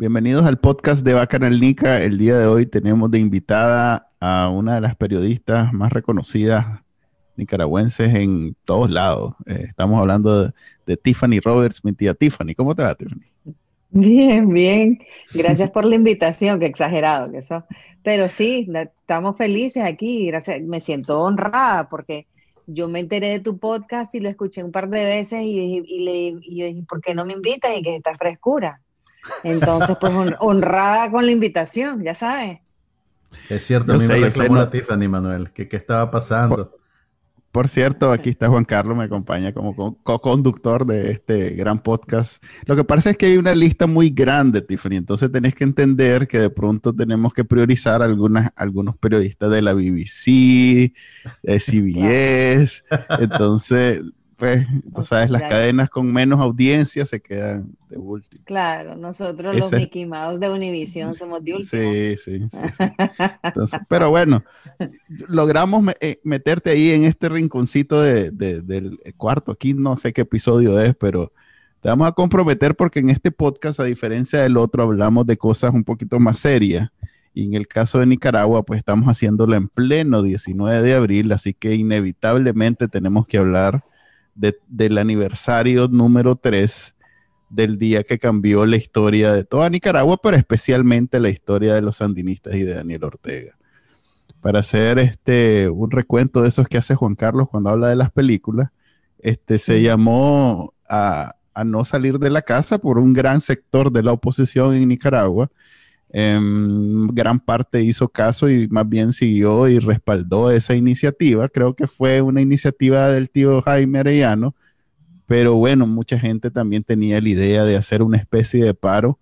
Bienvenidos al podcast de Bacanal Nica. El día de hoy tenemos de invitada a una de las periodistas más reconocidas nicaragüenses en todos lados. Eh, estamos hablando de, Tiffany Roberts, mi tía Tiffany. ¿Cómo te va, Tiffany? Bien, bien. Gracias por la invitación, qué exagerado que eso. Pero sí, estamos felices aquí. Gracias. Me siento honrada porque yo me enteré de tu podcast y lo escuché un par de veces y, le, y dije, ¿por qué no me invitas? Y que está frescura. Entonces, pues honrada con la invitación, ya sabes. Es cierto, a mí me reclamó la Tiffany, Manuel, que qué estaba pasando. Por, cierto, aquí está Juan Carlos, me acompaña como co-conductor de este gran podcast. Lo que pasa es que hay una lista muy grande, Tiffany, entonces tenés que entender que de pronto tenemos que priorizar algunas, algunos periodistas de la BBC, de CBS, entonces pues, o sabes, las cadenas con menos audiencia se quedan de último. Claro, nosotros los Mickey Mouse de Univision somos de último. Sí, sí, sí. pero bueno, logramos eh, meterte ahí en este rinconcito del cuarto. Aquí no sé qué episodio es, pero te vamos a comprometer porque en este podcast, a diferencia del otro, hablamos de cosas un poquito más serias. Y en el caso de Nicaragua, pues estamos haciéndolo en pleno 19 de abril, así que inevitablemente tenemos que hablar del aniversario número 3 del día que cambió la historia de toda Nicaragua, pero especialmente la historia de los sandinistas y de Daniel Ortega. Para hacer este, un recuento de esos que hace Juan Carlos cuando habla de las películas, este, se llamó a, a no salir de la casa por un gran sector de la oposición en Nicaragua, en gran parte hizo caso y más bien siguió y respaldó esa iniciativa. Creo que fue una iniciativa del tío Jaime Arellano, pero bueno, mucha gente también tenía la idea de hacer una especie de paro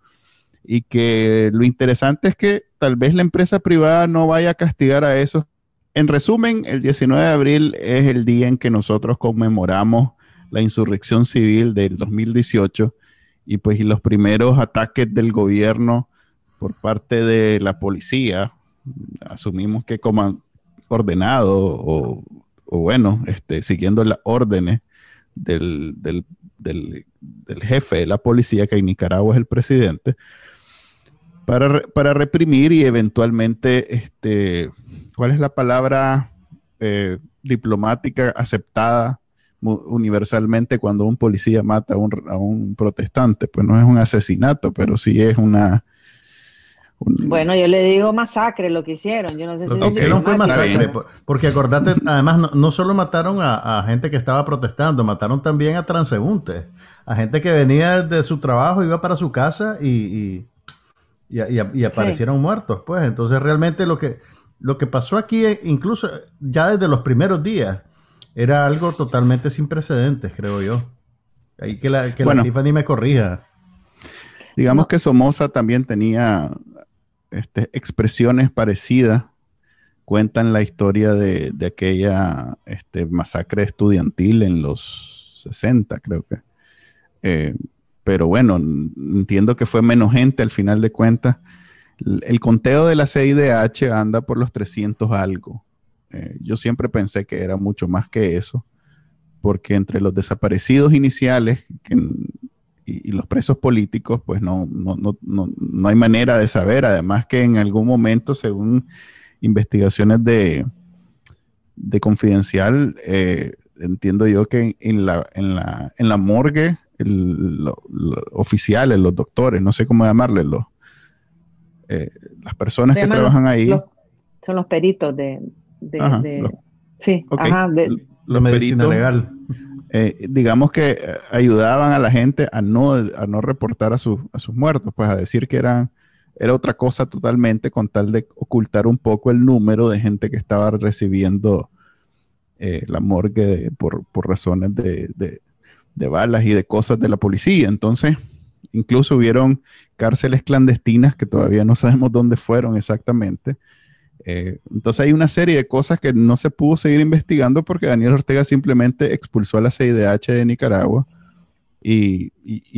y que lo interesante es que tal vez la empresa privada no vaya a castigar a eso. En resumen, el 19 de abril es el día en que nosotros conmemoramos la insurrección civil del 2018 y pues y los primeros ataques del gobierno por parte de la policía, asumimos que como ordenado o, bueno, este, siguiendo las órdenes del, jefe de la policía, que en Nicaragua es el presidente, para, reprimir y eventualmente, este, ¿cuál es la palabra eh, diplomática aceptada universalmente cuando un policía mata a un protestante? Pues no es un asesinato, pero sí es una bueno, yo le digo masacre lo que hicieron. Yo no sé si lo que fue masacre, porque acordate, además no, solo mataron a, gente que estaba protestando, mataron también a transeúntes, a gente que venía de su trabajo, iba para su casa y, y, aparecieron muertos. Pues entonces realmente lo que, lo que pasó aquí, incluso ya desde los primeros días, era algo totalmente sin precedentes, creo yo. Ahí que la, que la Tiffany me corrija. Digamos que Somoza también tenía este, expresiones parecidas cuentan la historia de, aquella este, masacre estudiantil en los 60, creo que. Eh, pero bueno, entiendo que fue menos gente al final de cuentas. El, conteo de la CIDH anda por los 300 algo. Eh, yo siempre pensé que era mucho más que eso, porque entre los desaparecidos iniciales, que y, los presos políticos, pues no, no, no, no, hay manera de saber. Además que en algún momento, según investigaciones de, de confidencial, eh, entiendo yo que en la, en la, en la morgue, los oficiales, los doctores, no sé cómo llamarles, los, eh, las personas que trabajan ahí. son los peritos de... sí, ajá, de, los medicina legal. Eh, digamos que eh, ayudaban a la gente a no, a no reportar a, sus muertos, pues a decir que eran, era otra cosa totalmente con tal de ocultar un poco el número de gente que estaba recibiendo eh, la morgue por, razones de, balas y de cosas de la policía. Entonces, incluso hubieron cárceles clandestinas que todavía no sabemos dónde fueron exactamente. Eh, entonces hay una serie de cosas que no se pudo seguir investigando porque Daniel Ortega simplemente expulsó a la CIDH de Nicaragua y,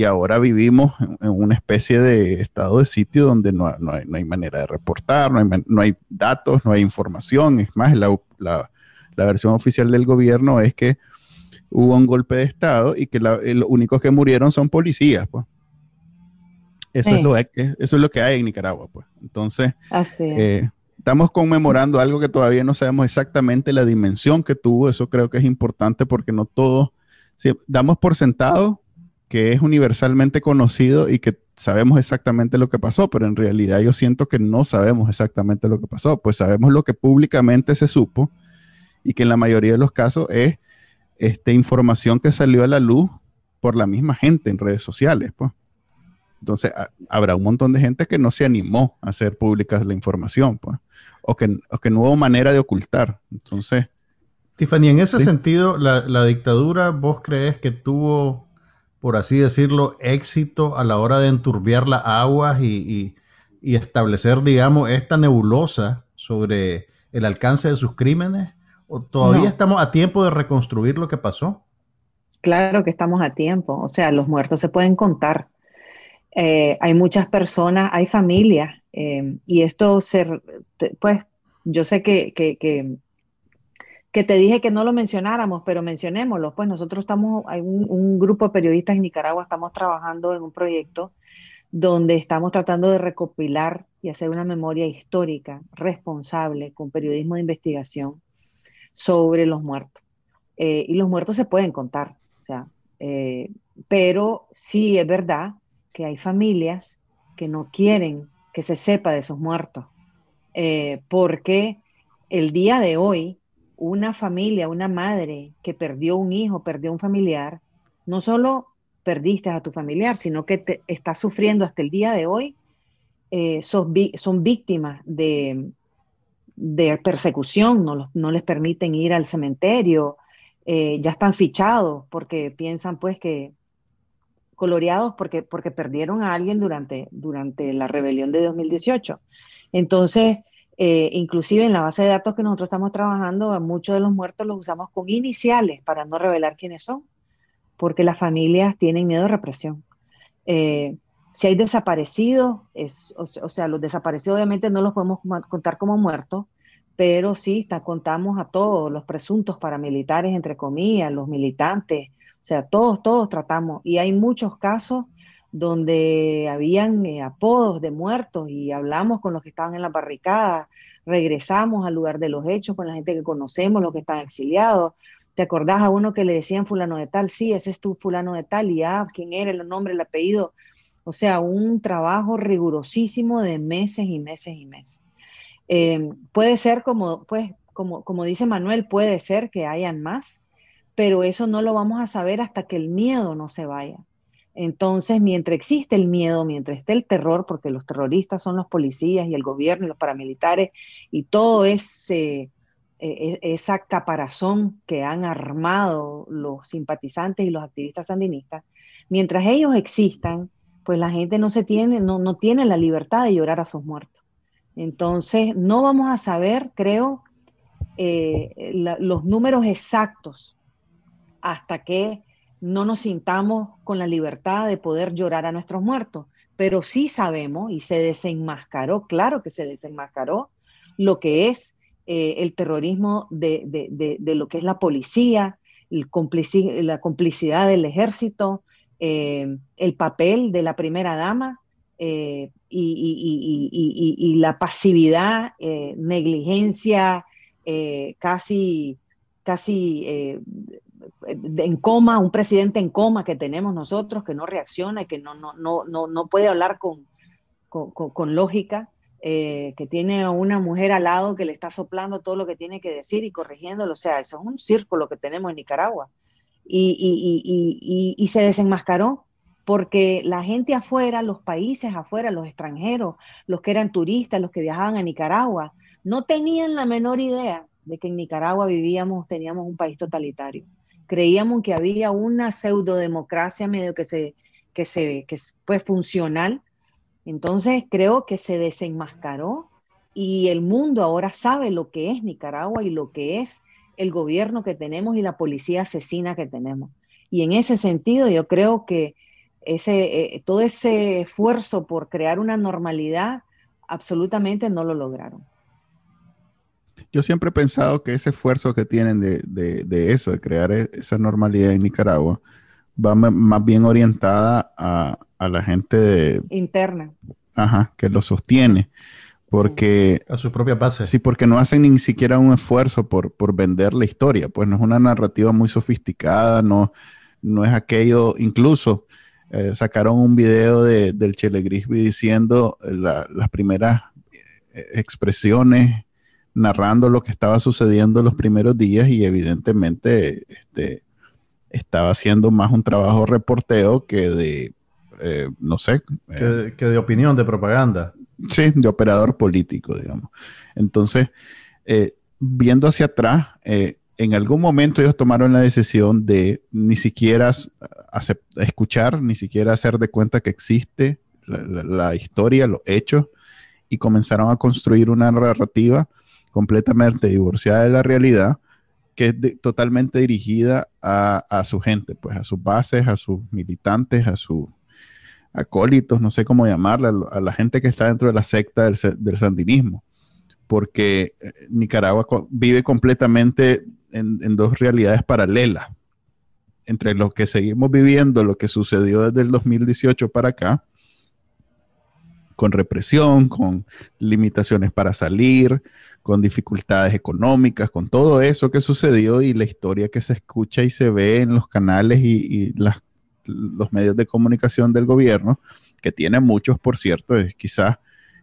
ahora vivimos en, una especie de estado de sitio donde no, hay, manera de reportar, no hay, datos, no hay información. Es más, la, versión oficial del gobierno es que hubo un golpe de Estado y que los únicos que murieron son policías. Pues. Eso, es lo, eso es lo que hay en Nicaragua. Pues. Entonces, eh, estamos conmemorando algo que todavía no sabemos exactamente la dimensión que tuvo. Eso creo que es importante porque no todos, damos por sentado que es universalmente conocido y que sabemos exactamente lo que pasó, pero en realidad yo siento que no sabemos exactamente lo que pasó, pues sabemos lo que públicamente se supo y que en la mayoría de los casos es esta información que salió a la luz por la misma gente en redes sociales, pues. Entonces, habrá un montón de gente que no se animó a hacer públicas la información, pues, o que, que no hubo manera de ocultar. Entonces... Tiffany, en ese sentido, la, la dictadura, ¿vos crees que tuvo por así decirlo, éxito a la hora de enturbiar las aguas y, establecer, digamos, esta nebulosa sobre el alcance de sus crímenes? ¿O todavía estamos a tiempo de reconstruir lo que pasó? Claro que estamos a tiempo. O sea, los muertos se pueden contar. Eh, hay muchas personas, hay familias, eh, y esto pues, yo sé que, que que te dije que no lo mencionáramos, pero mencionémoslo. Pues nosotros estamos, hay un, grupo de periodistas en Nicaragua, estamos trabajando en un proyecto donde estamos tratando de recopilar y hacer una memoria histórica responsable con periodismo de investigación sobre los muertos. Eh, y los muertos se pueden contar, o sea, eh, pero sí es verdad que hay familias que no quieren que se sepa de esos muertos, eh, porque el día de hoy una familia, una madre que perdió un hijo, perdió un familiar, no solo perdiste a tu familiar, sino que te, estás sufriendo hasta el día de hoy, eh, son, víctimas de, de persecución, no, les permiten ir al cementerio, eh, ya están fichados porque piensan pues que coloreados porque, porque perdieron a alguien durante, durante la rebelión de 2018. Entonces, eh, inclusive en la base de datos que nosotros estamos trabajando, muchos de los muertos los usamos con iniciales para no revelar quiénes son, porque las familias tienen miedo de represión. Eh, si hay desaparecidos, es, o, sea, los desaparecidos obviamente no los podemos contar como muertos, pero sí contamos a todos los presuntos paramilitares, entre comillas, los militantes, o sea, todos, todos tratamos. Y hay muchos casos donde habían eh, apodos de muertos y hablamos con los que estaban en la barricada, regresamos al lugar de los hechos con la gente que conocemos, los que están exiliados. ¿Te acordás a uno que le decían fulano de tal? Sí, ese es tu fulano de tal, y ah, quién era, el nombre, el apellido. O sea, un trabajo rigurosísimo de meses y meses y meses. Em, puede ser como, pues, como, como dice Manuel, puede ser que hayan más, pero eso no lo vamos a saber hasta que el miedo no se vaya. Entonces, mientras existe el miedo, mientras esté el terror, porque los terroristas son los policías y el gobierno y los paramilitares y todo ese, e, e, esa caparazón que han armado los simpatizantes y los activistas sandinistas, mientras ellos existan, pues la gente no, se tiene, no, no tiene la libertad de llorar a sus muertos. Entonces, no vamos a saber, creo, eh, los números exactos hasta que no nos sintamos con la libertad de poder llorar a nuestros muertos, pero sí sabemos y se desenmascaró, claro que se desenmascaró lo que es eh, el terrorismo de, lo que es la policía, la complicidad del ejército, eh, el papel de la primera dama eh, y, la pasividad, negligencia, casi, casi en coma, un presidente en coma que tenemos nosotros, que no reacciona y que no, no, no, no, puede hablar con, con, lógica, eh, que tiene a una mujer al lado que le está soplando todo lo que tiene que decir y corrigiéndolo. O sea, eso es un círculo que tenemos en Nicaragua. Y, y, y, y se desenmascaró porque la gente afuera, los países afuera, los extranjeros, los que eran turistas, los que viajaban a Nicaragua, no tenían la menor idea de que en Nicaragua vivíamos, teníamos un país totalitario creíamos que había una pseudodemocracia medio que se, que se que es pues, funcional. Entonces creo que se desenmascaró y el mundo ahora sabe lo que es Nicaragua y lo que es el gobierno que tenemos y la policía asesina que tenemos. Y en ese sentido yo creo que ese, eh, todo ese esfuerzo por crear una normalidad absolutamente no lo lograron. Yo siempre he pensado que ese esfuerzo que tienen de, eso, de crear e, esa normalidad en Nicaragua, va más bien orientada a, la gente interna. Ajá, que lo sostiene. Porque... A su propia base. Sí, porque no hacen ni siquiera un esfuerzo por, por vender la historia. Pues no es una narrativa muy sofisticada, no, no es aquello, incluso eh, sacaron un video de, del Chele Grisby diciendo las primeras eh, expresiones, narrando lo que estaba sucediendo los primeros días y evidentemente este, estaba haciendo más un trabajo reporteo que de, eh, no sé. Que, de opinión, de propaganda. Sí, de operador político, digamos. Entonces, viendo hacia atrás, en algún momento ellos tomaron la decisión de ni siquiera escuchar, ni siquiera hacer de cuenta que existe la, historia, los hechos, y comenzaron a construir una narrativa completamente divorciada de la realidad, que es totalmente dirigida a, su gente, pues a sus bases, a sus militantes, a sus acólitos, no sé cómo llamarla, a la gente que está dentro de la secta del, del sandinismo porque eh, Nicaragua vive completamente en, dos realidades paralelas. Entre lo que seguimos viviendo, lo que sucedió desde el 2018 para acá, con represión, con limitaciones para salir, con dificultades económicas, con todo eso que sucedió y la historia que se escucha y se ve en los canales y, los medios de comunicación del gobierno, que tiene muchos, por cierto, es quizás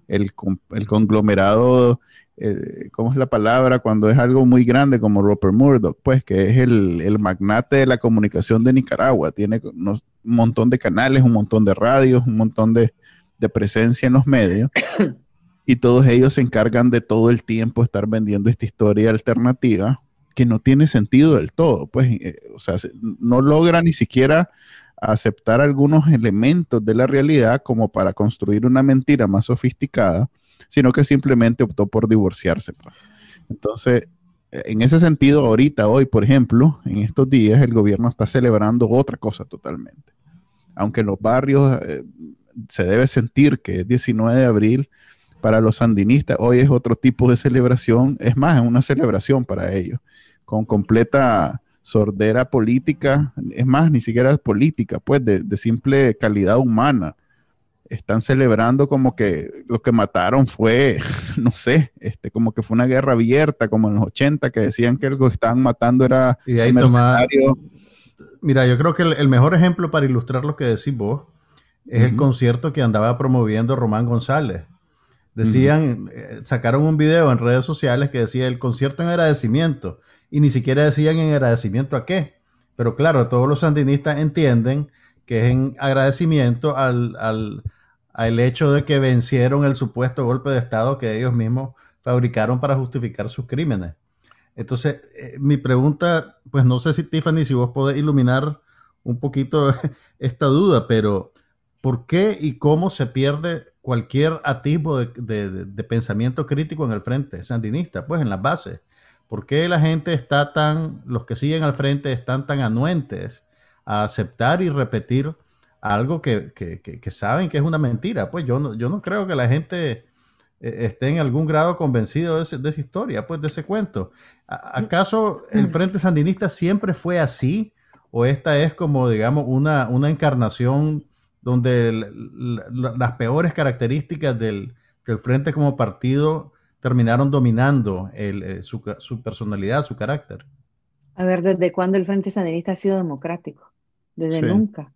el, el conglomerado eh, ¿cómo es la palabra? Cuando es algo muy grande como Rupert Murdoch, pues que es el, magnate de la comunicación de Nicaragua. Tiene un montón de canales, un montón de radios, un montón de, presencia en los medios. y todos ellos se encargan de todo el tiempo estar vendiendo esta historia alternativa que no tiene sentido del todo. Pues, eh, o sea, no logra ni siquiera aceptar algunos elementos de la realidad como para construir una mentira más sofisticada sino que simplemente optó por divorciarse. Pues. Entonces, en ese sentido, ahorita, hoy, por ejemplo, en estos días, el gobierno está celebrando otra cosa totalmente. Aunque en los barrios eh, se debe sentir que es 19 de abril, para los sandinistas hoy es otro tipo de celebración, es más, es una celebración para ellos, con completa sordera política, es más, ni siquiera es política, pues de simple calidad humana. Están celebrando como que lo que mataron fue, no sé, este, como que fue una guerra abierta, como en los 80, que decían que lo que estaban matando era y ahí Mira, yo creo que el, mejor ejemplo para ilustrar lo que decís vos es el concierto que andaba promoviendo Román González. Decían, eh, sacaron un video en redes sociales que decía el concierto en agradecimiento y ni siquiera decían en agradecimiento a qué. Pero claro, todos los sandinistas entienden que es en agradecimiento al, al hecho de que vencieron el supuesto golpe de Estado que ellos mismos fabricaron para justificar sus crímenes. Entonces, eh, mi pregunta, pues no sé si Tiffany, si vos podés iluminar un poquito esta duda, pero ¿por qué y cómo se pierde cualquier atisbo de, pensamiento crítico en el frente sandinista? Pues en las bases. ¿Por qué la gente está tan, los que siguen al frente están tan anuentes a aceptar y repetir algo que, saben que es una mentira. Pues yo no, yo no creo que la gente eh, esté en algún grado convencido de, esa historia, pues de ese cuento. ¿Acaso el Frente Sandinista siempre fue así? ¿O esta es como, digamos, una, una encarnación donde las peores características del, Frente como partido terminaron dominando eh, su, personalidad, su carácter? A ver, ¿desde cuándo el Frente Sandinista ha sido democrático? Desde nunca.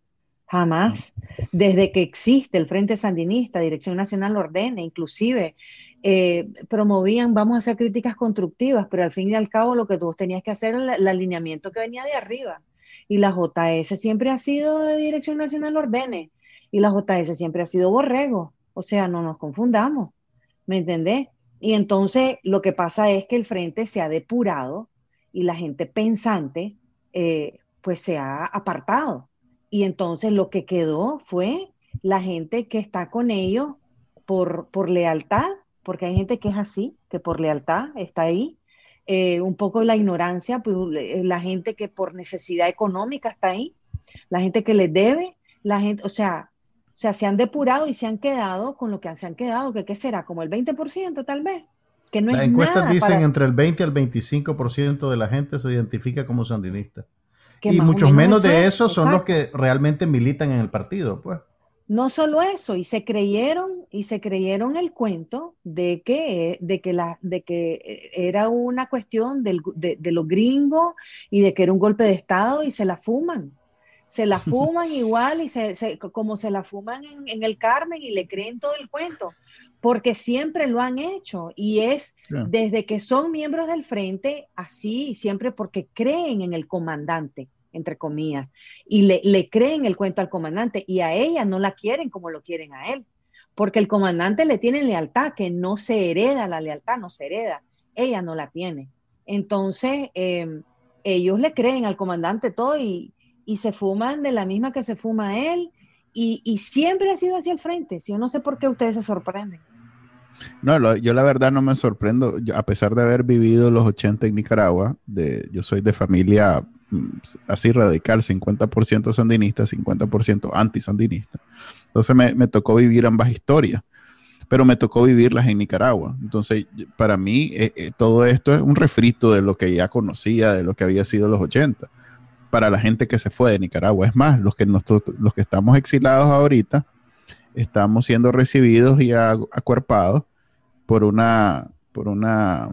Jamás. Desde que existe el Frente Sandinista, Dirección Nacional ordena, inclusive eh, promovían, vamos a hacer críticas constructivas, pero al fin y al cabo lo que tú tenías que hacer era el, alineamiento que venía de arriba. Y la JS siempre ha sido de Dirección Nacional Ordene. Y la JS siempre ha sido borrego. O sea, no nos confundamos. ¿Me entendés? Y entonces lo que pasa es que el frente se ha depurado y la gente pensante, eh, pues se ha apartado y entonces lo que quedó fue la gente que está con ellos por, por lealtad, porque hay gente que es así, que por lealtad está ahí. Eh, un poco la ignorancia, pues, la gente que por necesidad económica está ahí, la gente que le debe, la gente, o sea, o sea, se han depurado y se han quedado con lo que se han quedado, que qué será, como el 20% tal vez. Que no Las encuestas dicen entre el 20 y el 25% de la gente se identifica como sandinista. Y muchos menos de esos son los que realmente militan en el partido, pues. No solo eso, y se creyeron, y se creyeron el cuento de que, de que, la, de que era una cuestión de, de los gringos y de que era un golpe de Estado y se la fuman. Se la fuman igual y se, como se la fuman en, el Carmen y le creen todo el cuento, porque siempre lo han hecho y es desde que son miembros del frente así, siempre porque creen en el comandante, entre comillas, y le, le creen el cuento al comandante y a ella no la quieren como lo quieren a él, porque el comandante le tiene lealtad, que no se hereda la lealtad, no se hereda, ella no la tiene. Entonces, em, ellos le creen al comandante todo y y se fuman de la misma que se fuma él y, siempre ha sido hacia el frente. Yo no sé por qué ustedes se sorprenden. No, yo la verdad no me sorprendo, a pesar de haber vivido los 80 en Nicaragua, de, yo soy de familia así radical, 50% sandinista, 50% anti-sandinista. Entonces me, me, tocó vivir ambas historias, pero me tocó vivirlas en Nicaragua. Entonces, para mí, eh, eh, todo esto es un refrito de lo que ya conocía, de lo que había sido los 80 para la gente que se fue de Nicaragua. Es más, los que, nosotros, los que estamos exilados ahorita, estamos siendo recibidos y acuerpados por una, por una,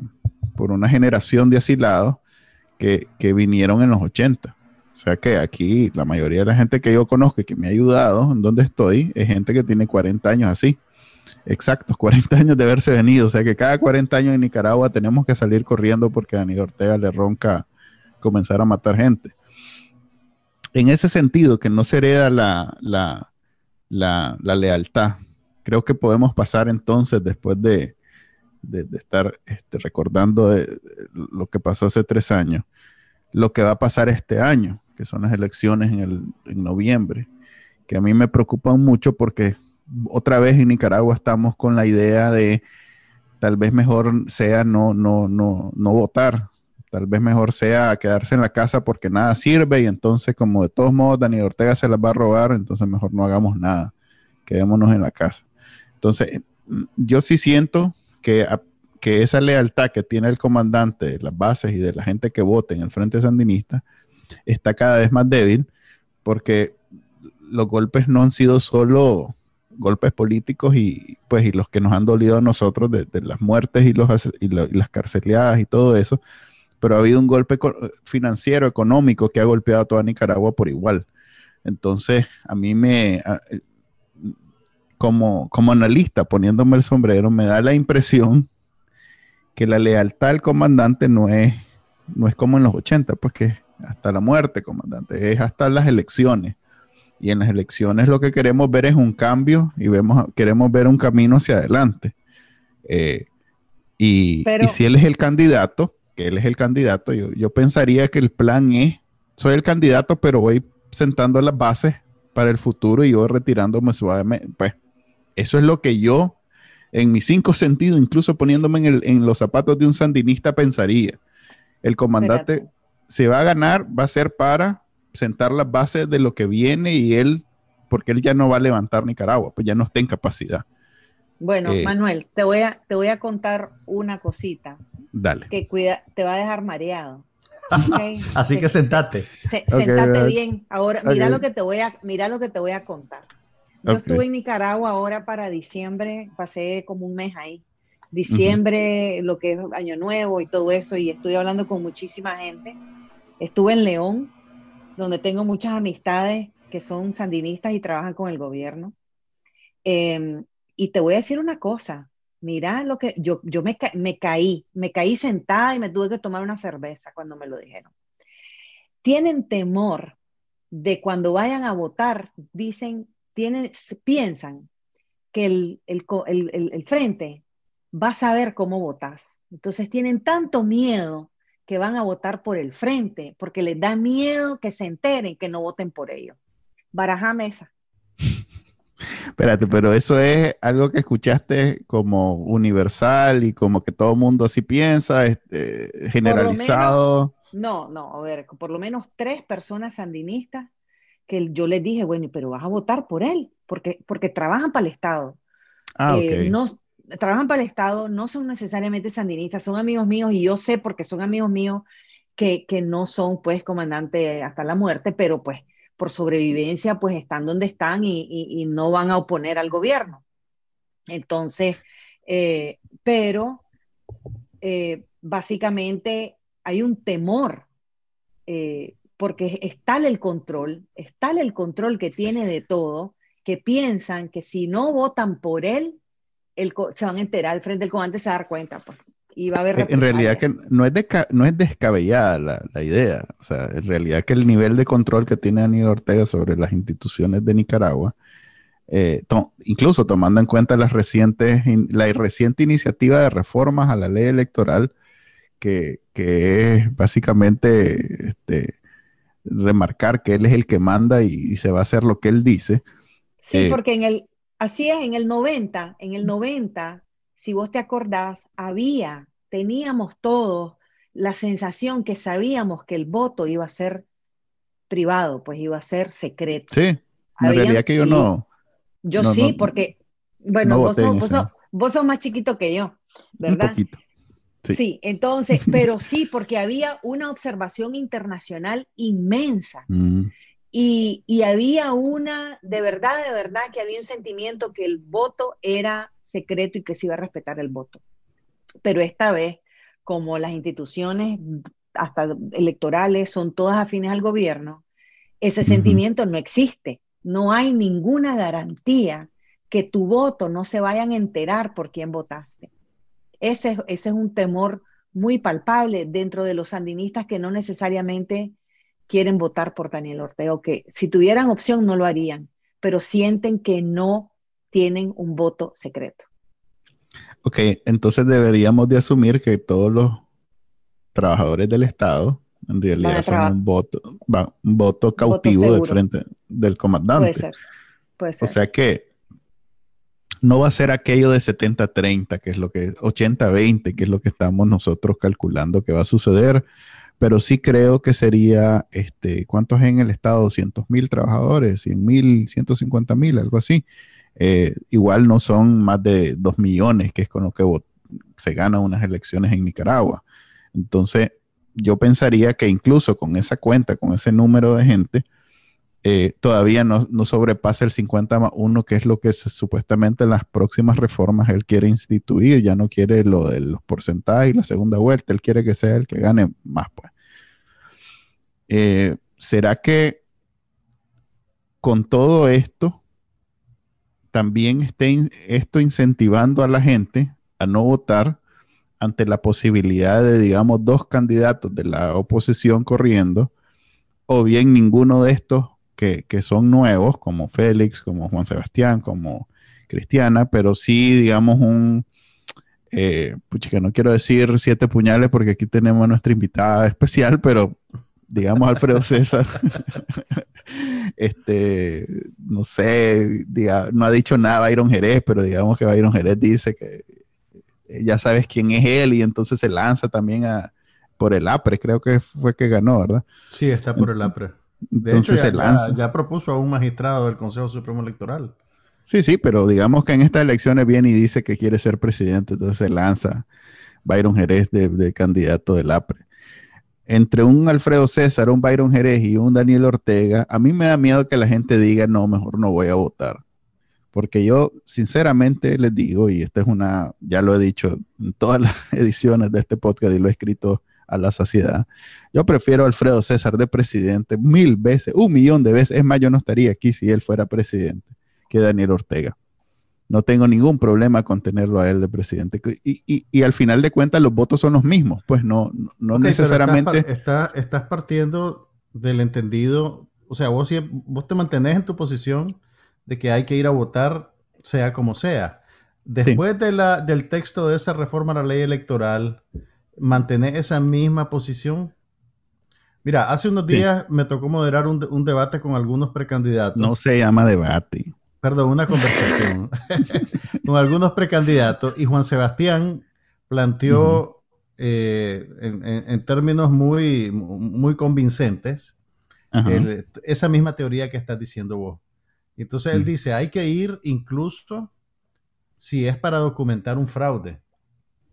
por una generación de asilados que, vinieron en los 80. O sea que aquí la mayoría de la gente que yo conozco y que me ha ayudado en donde estoy es gente que tiene 40 años así. Exactos, 40 años de haberse venido. O sea que cada 40 años en Nicaragua tenemos que salir corriendo porque a Dani Ortega le ronca comenzar a matar gente en ese sentido, que no se hereda la, lealtad, creo que podemos pasar entonces, después de, estar este, recordando lo que pasó hace tres años, lo que va a pasar este año, que son las elecciones en, en noviembre, que a mí me preocupan mucho porque otra vez en Nicaragua estamos con la idea de tal vez mejor sea no, no, no, no votar, Tal vez mejor sea quedarse en la casa porque nada sirve y entonces como de todos modos Daniel Ortega se las va a robar, entonces mejor no hagamos nada, quedémonos en la casa. Entonces, yo sí siento que, esa lealtad que tiene el comandante de las bases y de la gente que vote en el Frente Sandinista está cada vez más débil porque los golpes no han sido solo golpes políticos y pues y los que nos han dolido a nosotros de, las muertes y, los, y las carceleadas y todo eso, pero ha habido un golpe financiero, económico, que ha golpeado a toda Nicaragua por igual. Entonces, a mí me, como, como analista, poniéndome el sombrero, me da la impresión que la lealtad al comandante no es, no es como en los 80, pues que hasta la muerte, comandante, es hasta las elecciones. Y en las elecciones lo que queremos ver es un cambio y vemos, queremos ver un camino hacia adelante. Eh, y, y, si él es el candidato, que él es el candidato, yo, pensaría que el plan es, soy el candidato, pero voy sentando las bases para el futuro y yo retirándome suavemente. Pues eso es lo que yo, en mis cinco sentidos, incluso poniéndome en, los zapatos de un sandinista, pensaría. El comandante se va a ganar, va a ser para sentar las bases de lo que viene y él, porque él ya no va a levantar Nicaragua, pues ya no está en capacidad. Bueno, eh, Manuel, te voy, a, te voy a contar una cosita. Dale. Que cuida, te va a dejar mareado. Así que sentate. sentate bien. Ahora, mira lo que te voy a, mira lo que te voy a contar. Yo estuve en Nicaragua ahora para diciembre, pasé como un mes ahí. Diciembre, lo que es Año Nuevo y todo eso, y estuve hablando con muchísima gente. Estuve en León, donde tengo muchas amistades que son sandinistas y trabajan con el gobierno. Em, y te voy a decir una cosa, mira lo que yo, yo me, me caí, me caí sentada y me tuve que tomar una cerveza cuando me lo dijeron. Tienen temor de cuando vayan a votar, dicen, tienen, piensan que el, el, el, el frente va a saber cómo votas. Entonces tienen tanto miedo que van a votar por el frente, porque les da miedo que se enteren que no voten por ellos baraja mesa. Espérate, pero eso es algo que escuchaste como universal y como que todo el mundo así piensa, este, generalizado. no, no, a ver, por lo menos tres personas sandinistas que yo les dije, bueno, pero vas a votar por él, porque, porque trabajan para el Estado. Ah, eh, no, trabajan para el Estado, no son necesariamente sandinistas, son amigos míos y yo sé porque son amigos míos que, que no son pues comandante hasta la muerte, pero pues por sobrevivencia pues están donde están y, y, no van a oponer al gobierno. Entonces, eh, pero eh, básicamente hay un temor porque está el control, está el control que tiene de todo, que piensan que si no votan por él, se van a enterar al frente del comandante, se va a dar cuenta. Pues, y va a haber en realidad que no es, no es descabellada la, idea. O sea, en realidad que el nivel de control que tiene Daniel Ortega sobre las instituciones de Nicaragua, eh, incluso tomando en cuenta las recientes, la reciente iniciativa de reformas a la ley electoral, que, que es básicamente este, remarcar que él es el que manda y, se va a hacer lo que él dice. Sí, eh, porque en el, así es, en el 90, en el 90, si vos te acordás, había, teníamos todos la sensación que sabíamos que el voto iba a ser privado, pues iba a ser secreto. Sí, en realidad que yo no. Yo sí, porque, bueno, vos, sos, más chiquito que yo, ¿verdad? Un Sí. entonces, pero sí, porque había una observación internacional inmensa. Mm. Y, y, había una, de verdad, de verdad, que había un sentimiento que el voto era secreto y que se iba a respetar el voto. Pero esta vez, como las instituciones, hasta electorales, son todas afines al gobierno, ese sentimiento no existe. No hay ninguna garantía que tu voto no se vayan a enterar por quién votaste. Ese, es un temor muy palpable dentro de los sandinistas que no necesariamente quieren votar por Daniel Ortega, o que si tuvieran opción no lo harían, pero sienten que no tienen un voto secreto. Ok, entonces deberíamos de asumir que todos los trabajadores del Estado en realidad son un voto, un voto cautivo del frente del comandante. Puede ser, puede ser. O sea que no va a ser aquello de 70-30, que es lo que 80-20, que es lo que estamos nosotros calculando que va a suceder, pero sí creo que sería, este, ¿cuántos en el estado? 200 mil trabajadores, 100 mil, 150 mil, algo así. Eh, igual no son más de 2 millones, que es con lo que se ganan unas elecciones en Nicaragua. Entonces, yo pensaría que incluso con esa cuenta, con ese número de gente, eh, todavía no, sobrepasa el 50 más 1, que es lo que supuestamente en las próximas reformas él quiere instituir, ya no quiere lo de los porcentajes y la segunda vuelta, él quiere que sea el que gane más. Pues. Eh, ¿Será que con todo esto también esté esto incentivando a la gente a no votar ante la posibilidad de, digamos, dos candidatos de la oposición corriendo, o bien ninguno de estos que, son nuevos, como Félix, como Juan Sebastián, como Cristiana, pero sí, digamos, un, eh, que no quiero decir siete puñales porque aquí tenemos a nuestra invitada especial, pero digamos Alfredo César, este, no sé, no ha dicho nada Byron Jerez, pero digamos que Byron Jerez dice que ya sabes quién es él y entonces se lanza también a, por el APRE, creo que fue que ganó, ¿verdad? Sí, está por el APRE. De Entonces hecho, ya, se lanza. Ya, propuso a un magistrado del Consejo Supremo Electoral. Sí, sí, pero digamos que en estas elecciones viene y dice que quiere ser presidente, entonces se lanza Byron Jerez de, candidato del APRE. Entre un Alfredo César, un Byron Jerez y un Daniel Ortega, a mí me da miedo que la gente diga, no, mejor no voy a votar. Porque yo, sinceramente, les digo, y esta es una, ya lo he dicho en todas las ediciones de este podcast y lo he escrito a la saciedad. Yo prefiero a Alfredo César de presidente mil veces, un millón de veces. Es más, yo no estaría aquí si él fuera presidente que Daniel Ortega. No tengo ningún problema con tenerlo a él de presidente. Y, al final de cuentas los votos son los mismos, pues no, no necesariamente... Estás, estás, partiendo del entendido, o sea, vos, vos te mantenés en tu posición de que hay que ir a votar sea como sea. Después de la, del texto de esa reforma a la ley electoral, mantener esa misma posición? Mira, hace unos días me tocó moderar un, debate con algunos precandidatos. No se llama debate. Perdón, una conversación con algunos precandidatos y Juan Sebastián planteó eh, en, términos muy, muy convincentes esa misma teoría que estás diciendo vos. Entonces él dice, hay que ir incluso si es para documentar un fraude.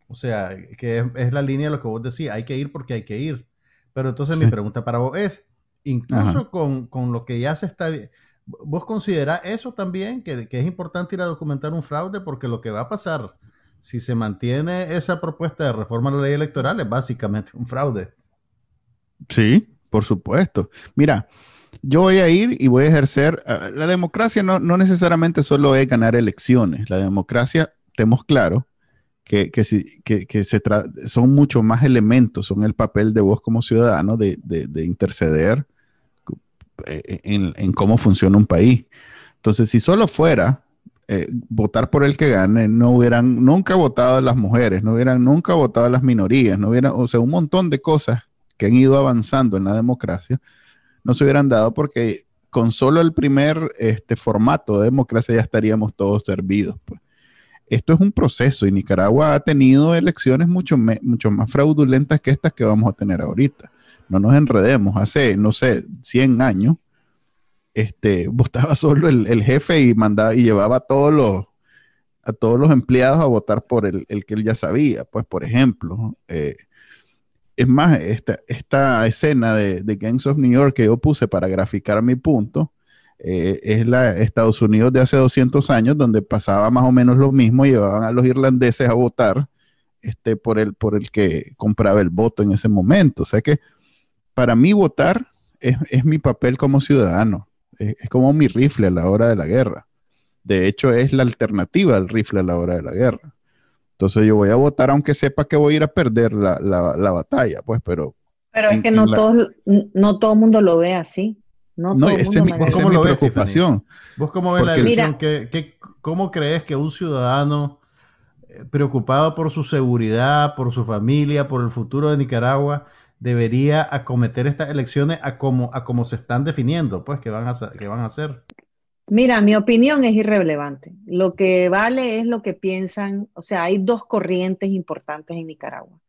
O sea, que es, la línea de lo que vos decís, hay que ir porque hay que ir. Pero entonces mi pregunta para vos es, incluso con, lo que ya se está... ¿Vos considerás eso también, que, es importante ir a documentar un fraude? Porque lo que va a pasar si se mantiene esa propuesta de reforma de la ley electoral es básicamente un fraude. Sí, por supuesto. Mira, yo voy a ir y voy a ejercer... Ah, la democracia no, no necesariamente solo es ganar elecciones. La democracia, tenemos claro, que, que, que, se son mucho más elementos, son el papel de vos como ciudadano de, de, interceder eh, en, en, cómo funciona un país. Entonces, si solo fuera eh, votar por el que gane, no hubieran nunca votado las mujeres, no hubieran nunca votado las minorías, no hubieran, o sea, un montón de cosas que han ido avanzando en la democracia, no se hubieran dado porque con solo el primer este, formato de democracia ya estaríamos todos servidos. Pues esto es un proceso y Nicaragua ha tenido elecciones mucho, mucho más fraudulentas que estas que vamos a tener ahorita. No nos enredemos. Hace, no sé, 100 años, este, votaba solo el, jefe y mandaba y llevaba a todos los, a todos los empleados a votar por el, que él ya sabía. Pues, por ejemplo, eh, es más, esta, esta escena de, de Gangs of New York que yo puse para graficar mi punto, eh, es la Estados Unidos de hace 200 años, donde pasaba más o menos lo mismo, llevaban a los irlandeses a votar este, por, el, por el que compraba el voto en ese momento. O sea que para mí votar es, mi papel como ciudadano, es, como mi rifle a la hora de la guerra. De hecho, es la alternativa al rifle a la hora de la guerra. Entonces yo voy a votar aunque sepa que voy a ir a perder la, batalla, pues, pero... Pero es que no, todo, no todo el mundo lo ve así. No, no esa es mi, preocupación. ¿Vos cómo ves la elección? cómo crees que un ciudadano eh, preocupado por su seguridad, por su familia, por el futuro de Nicaragua, debería acometer estas elecciones a como, a como se están definiendo, pues, que van, a, que van a hacer? Mira, mi opinión es irrelevante. Lo que vale es lo que piensan, o sea, hay dos corrientes importantes en Nicaragua.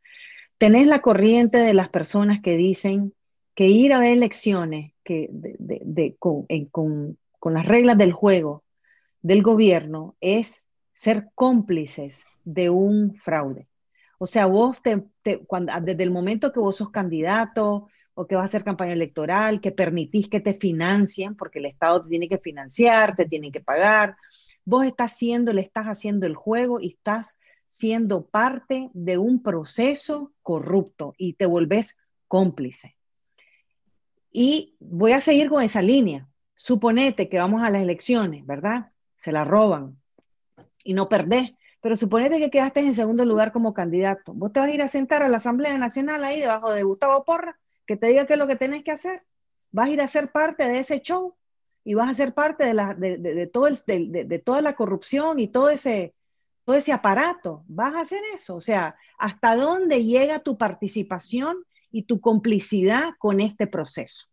Tenés la corriente de las personas que dicen que ir a elecciones que con, las reglas del juego del gobierno es ser cómplices de un fraude. O sea, vos cuando, desde el momento que vos sos candidato o que vas a hacer campaña electoral, que permitís que te financien, porque el Estado te tiene que financiar, te tiene que pagar, vos estás haciendo, le estás haciendo el juego y estás siendo parte de un proceso corrupto y te volvés cómplice. Y voy a seguir con esa línea. Suponete que vamos a las elecciones, ¿verdad? Se la roban y no perdés. Pero suponete que quedaste en segundo lugar como candidato. Vos te vas a ir a sentar a la Asamblea Nacional ahí debajo de Gustavo Porra, que te diga qué es lo que tenés que hacer. Vas a ir a ser parte de ese show y vas a ser parte de, la, de, todo el, de, toda la corrupción y todo ese, todo ese aparato. Vas a hacer eso. O sea, ¿hasta dónde llega tu participación y tu complicidad con este proceso.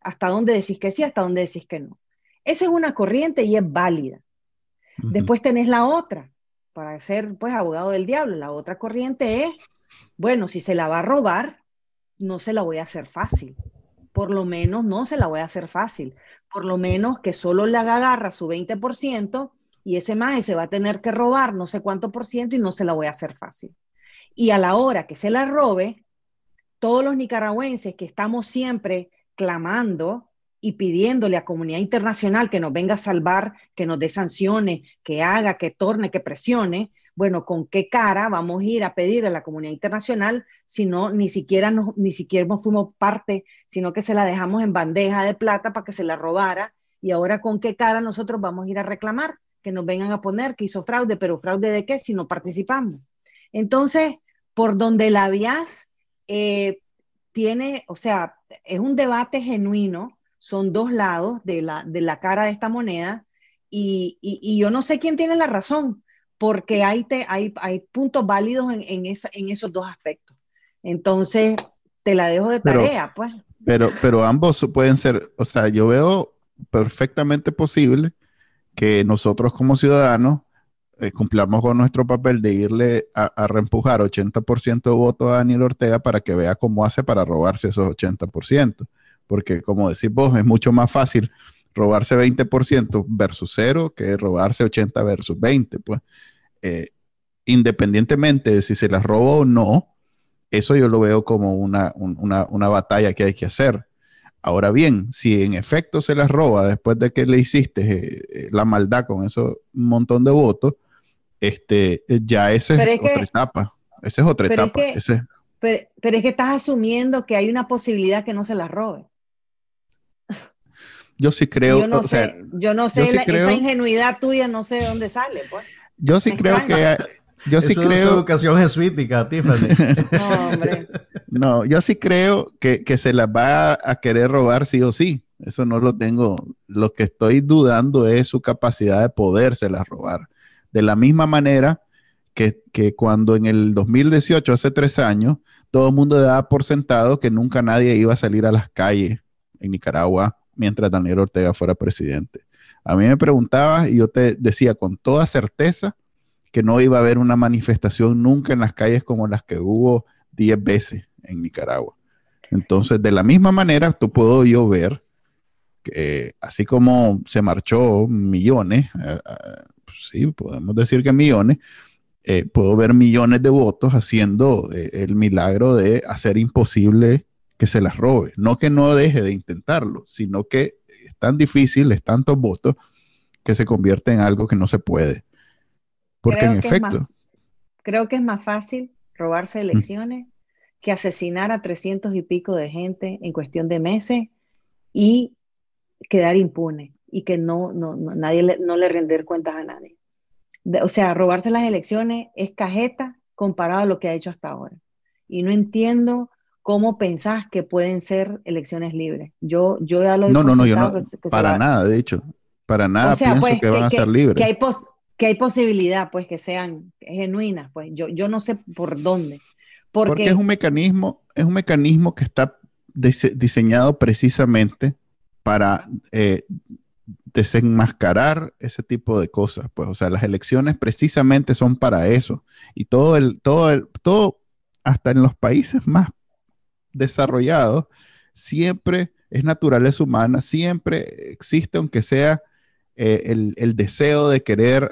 Hasta dónde decís que sí, hasta dónde decís que no. Esa es una corriente y es válida. Después tenés la otra, para ser pues abogado del diablo. La otra corriente es, bueno, si se la va a robar, no se la voy a hacer fácil. Por lo menos no se la voy a hacer fácil. Por lo menos que solo le agarra su 20% y ese más se va a tener que robar no sé cuánto por ciento y no se la voy a hacer fácil. Y a la hora que se la robe, todos los nicaragüenses que estamos siempre clamando y pidiéndole a comunidad internacional que nos venga a salvar, que nos dé sanciones, que haga, que torne, que presione, bueno, ¿con qué cara vamos a ir a pedir a la comunidad internacional si no ni siquiera ni siquiera fuimos parte, sino que se la dejamos en bandeja de plata para que se la robara y ahora con qué cara nosotros vamos a ir a reclamar que nos vengan a poner que hizo fraude, pero fraude de qué si no participamos. Entonces, por donde la vías eh, tiene, o sea, es un debate genuino, son dos lados de la, de la cara de esta moneda y, y, yo no sé quién tiene la razón, porque hay, te, hay, hay puntos válidos en, en, esa, en esos dos aspectos. Entonces, te la dejo de tarea, pues. Pero, pero ambos pueden ser, o sea, yo veo perfectamente posible que nosotros como ciudadanos eh, cumplamos con nuestro papel de irle a, reempujar 80% de votos a Daniel Ortega para que vea cómo hace para robarse esos 80%. Porque como decís vos, es mucho más fácil robarse 20% versus 0 que robarse 80 versus 20. Pues eh, independientemente de si se las roba o no, eso yo lo veo como una, una batalla que hay que hacer. Ahora bien, si en efecto se las roba después de que le hiciste eh, la maldad con ese montón de votos, este, ya eso es, otra etapa. Esa es otra etapa. pero, es que estás asumiendo que hay una posibilidad que no se las robe. Yo sí creo. Yo no sé, yo no sé esa ingenuidad tuya, no sé de dónde sale. Pues. Yo sí creo que yo sí creo. Es educación jesuítica, Tiffany. no, hombre. No, yo sí creo que, se las va a querer robar sí o sí. Eso no lo tengo. Lo que estoy dudando es su capacidad de podérselas robar. De la misma manera que, que, cuando en el 2018, hace tres años, todo el mundo daba por sentado que nunca nadie iba a salir a las calles en Nicaragua mientras Daniel Ortega fuera presidente. A mí me preguntaba y yo te decía con toda certeza que no iba a haber una manifestación nunca en las calles como las que hubo 10 veces en Nicaragua. Entonces, de la misma manera, tú puedo yo ver que así como se marchó millones, eh, eh, pues sí, podemos decir que millones, eh, puedo ver millones de votos haciendo el milagro de hacer imposible que se las robe. No que no deje de intentarlo, sino que es tan difícil, es tantos votos, que se convierte en algo que no se puede. Porque en efecto. creo que es más fácil robarse elecciones que asesinar a 300 y pico de gente en cuestión de meses y quedar impune y que no, no, nadie le, no le render cuentas a nadie. o sea, robarse las elecciones es cajeta comparado a lo que ha hecho hasta ahora. Y no entiendo cómo pensás que pueden ser elecciones libres. Yo, yo ya lo No, no, no, yo no, para nada, de hecho, para nada pienso pues, que, van a ser libres. Que hay, que hay posibilidad, pues, que sean genuinas, pues, yo, yo no sé por dónde. Porque, es un mecanismo, es un mecanismo que está diseñado precisamente para eh, desenmascarar ese tipo de cosas. Pues, o sea, las elecciones precisamente son para eso. Y todo el, todo el, todo, hasta en los países más desarrollados, siempre es naturaleza humana, siempre existe, aunque sea eh, el, el, deseo de querer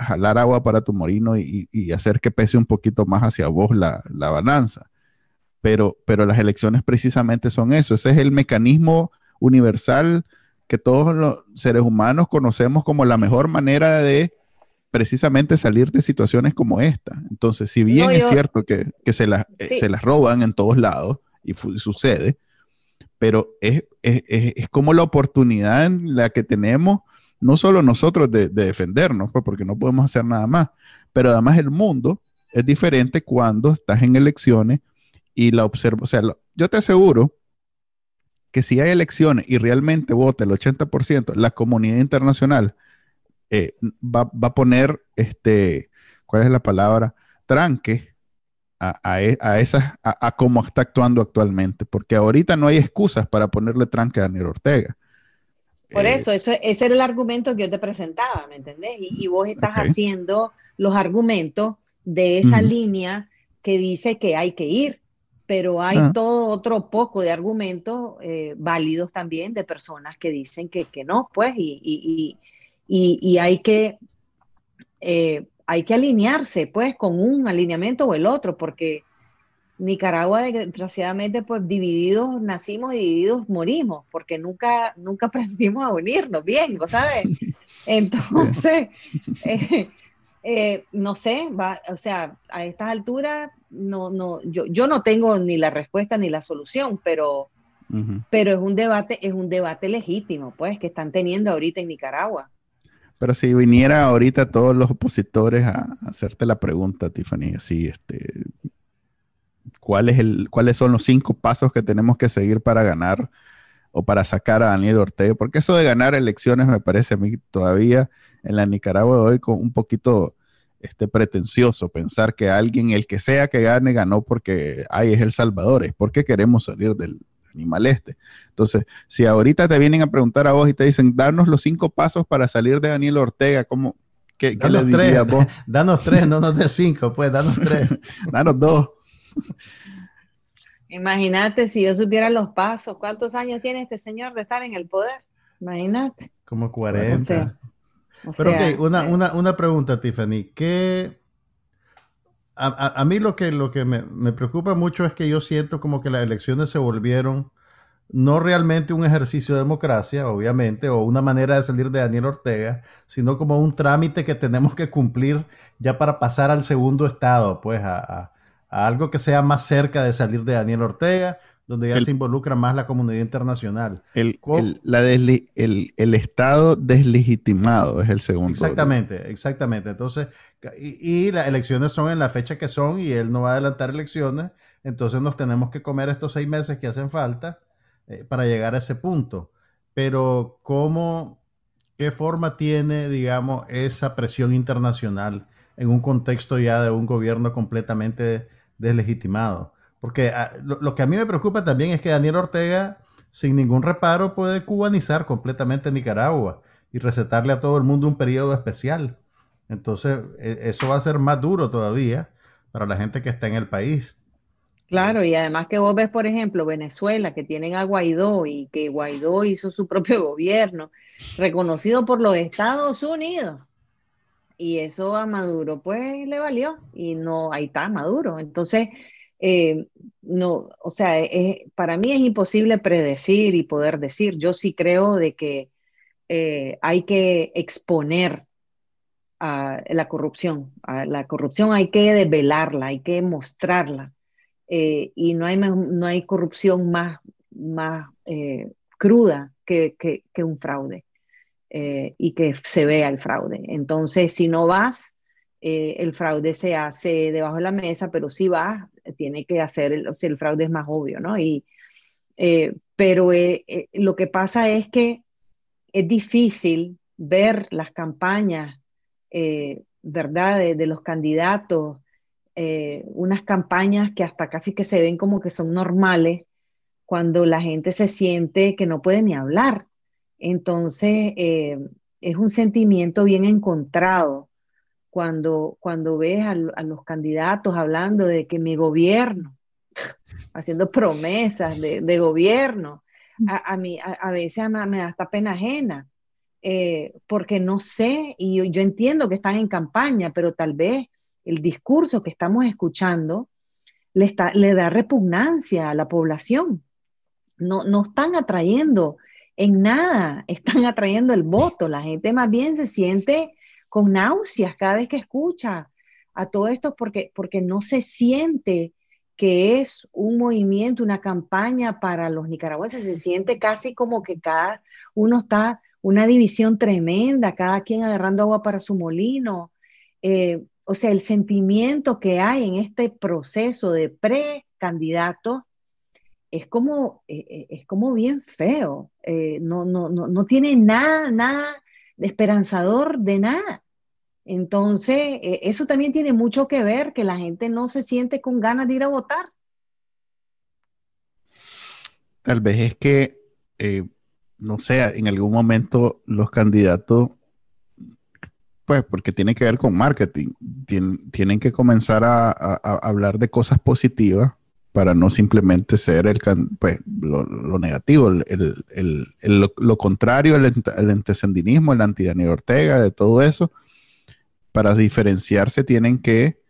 jalar agua para tu morino y, hacer que pese un poquito más hacia vos la, balanza. Pero, pero las elecciones precisamente son eso. Ese es el mecanismo universal que todos los seres humanos conocemos como la mejor manera de precisamente salir de situaciones como esta. Entonces, si bien es cierto que, se, las, eh, se las roban en todos lados y sucede, pero es, es, es, como la oportunidad en la que tenemos no solo nosotros de, defendernos, pues porque no podemos hacer nada más, pero además el mundo es diferente cuando estás en elecciones y la observo, o sea, yo te aseguro que si hay elecciones y realmente vota el 80%, la comunidad internacional eh, va, a poner, este, ¿cuál es la palabra? Tranque a, a, e, a esas, a, cómo está actuando actualmente, porque ahorita no hay excusas para ponerle tranque a Daniel Ortega. Por eh, eso, eso, ese era el argumento que yo te presentaba, ¿me entendés? Y, vos estás haciendo los argumentos de esa línea que dice que hay que ir, pero hay ah. todo otro poco de argumentos eh, válidos también de personas que dicen que, que no, pues, y, y hay que... Eh, hay que alinearse, pues, con un alineamiento o el otro, porque Nicaragua, desgraciadamente, pues divididos nacimos y divididos morimos, porque nunca, nunca aprendimos a unirnos bien, ¿sabes? Entonces, eh, eh, no sé, va, o sea, a estas alturas, no, no, yo, yo no tengo ni la respuesta ni la solución, pero, pero es un debate, es un debate legítimo, pues, que están teniendo ahorita en Nicaragua. Pero si viniera ahorita todos los opositores a, hacerte la pregunta, Tiffany, así, este, cuál es el, cuáles son los cinco pasos que tenemos que seguir para ganar o para sacar a Daniel Ortega, porque eso de ganar elecciones me parece a mí todavía en la Nicaragua de hoy con un poquito este, pretencioso pensar que alguien, el que sea que gane, ganó porque ahí es El Salvador, es porque queremos salir del, animal este. Entonces, si ahorita te vienen a preguntar a vos y te dicen, darnos los cinco pasos para salir de Daniel Ortega, ¿cómo, ¿qué, ¿qué le dirías vos? danos tres, no nos de cinco, pues, danos tres. danos dos. Imagínate si yo supiera los pasos, ¿cuántos años tiene este señor de estar en el poder? Imagínate. Como 40. Pero ok, una, una, una pregunta, Tiffany. ¿Qué, a, mí lo que, lo que me, preocupa mucho es que yo siento como que las elecciones se volvieron no realmente un ejercicio de democracia, obviamente, o una manera de salir de Daniel Ortega, sino como un trámite que tenemos que cumplir ya para pasar al segundo estado, pues a algo que sea más cerca de salir de Daniel Ortega, donde ya se involucra más la comunidad internacional. El, la el, Estado deslegitimado es el segundo. Exactamente, exactamente. Entonces, y, las elecciones son en la fecha que son y él no va a adelantar elecciones, entonces nos tenemos que comer estos seis meses que hacen falta eh, para llegar a ese punto. Pero, ¿cómo, qué forma tiene, digamos, esa presión internacional en un contexto ya de un gobierno completamente deslegitimado? Porque ah, lo, que a mí me preocupa también es que Daniel Ortega, sin ningún reparo, puede cubanizar completamente Nicaragua y recetarle a todo el mundo un periodo especial. Entonces, e, eso va a ser más duro todavía para la gente que está en el país. Claro, y además que vos ves, por ejemplo, Venezuela, que tienen a Guaidó y que Guaidó hizo su propio gobierno, reconocido por los Estados Unidos. Y eso a Maduro, pues, le valió. Y no, ahí está Maduro. Entonces, eh, no, o sea, para mí es imposible predecir y poder decir. Yo sí creo de que eh, hay que exponer a la corrupción. A la corrupción hay que develarla, hay que mostrarla. Eh, y no hay, no hay corrupción más, más cruda que, que, un fraude y que se vea el fraude. Entonces, si no vas, el fraude se hace debajo de la mesa, pero si vas, tiene que hacer, el, o sea, el fraude es más obvio, ¿no? Y, eh, pero eh, eh, lo que pasa es que es difícil ver las campañas, ¿verdad?, de, los candidatos, unas campañas que hasta casi que se ven como que son normales cuando la gente se siente que no puede ni hablar. Entonces, es un sentimiento bien encontrado cuando, cuando ves a, los candidatos hablando de que mi gobierno, haciendo promesas de, gobierno, a, mí a, veces me, da hasta pena ajena, eh, porque no sé, y yo, entiendo que están en campaña, pero tal vez el discurso que estamos escuchando le, está, le da repugnancia a la población. No, no están atrayendo en nada, están atrayendo el voto. La gente más bien se siente con náuseas cada vez que escucha a todo esto porque, porque no se siente que es un movimiento, una campaña para los nicaragüenses, se siente casi como que cada uno está, una división tremenda, cada quien agarrando agua para su molino. Eh, o sea, el sentimiento que hay en este proceso de precandidato es como, eh, eh, es como bien feo. no, no, no, no tiene nada, nada de esperanzador de nada. Entonces, e, eso también tiene mucho que ver, que la gente no se siente con ganas de ir a votar. Tal vez es que, eh, no sé, en algún momento los candidatos, pues porque tiene que ver con marketing, tienen, que comenzar a, hablar de cosas positivas para no simplemente ser el, pues, lo, negativo, lo, contrario, el, el el anti Ortega, de todo eso para diferenciarse tienen que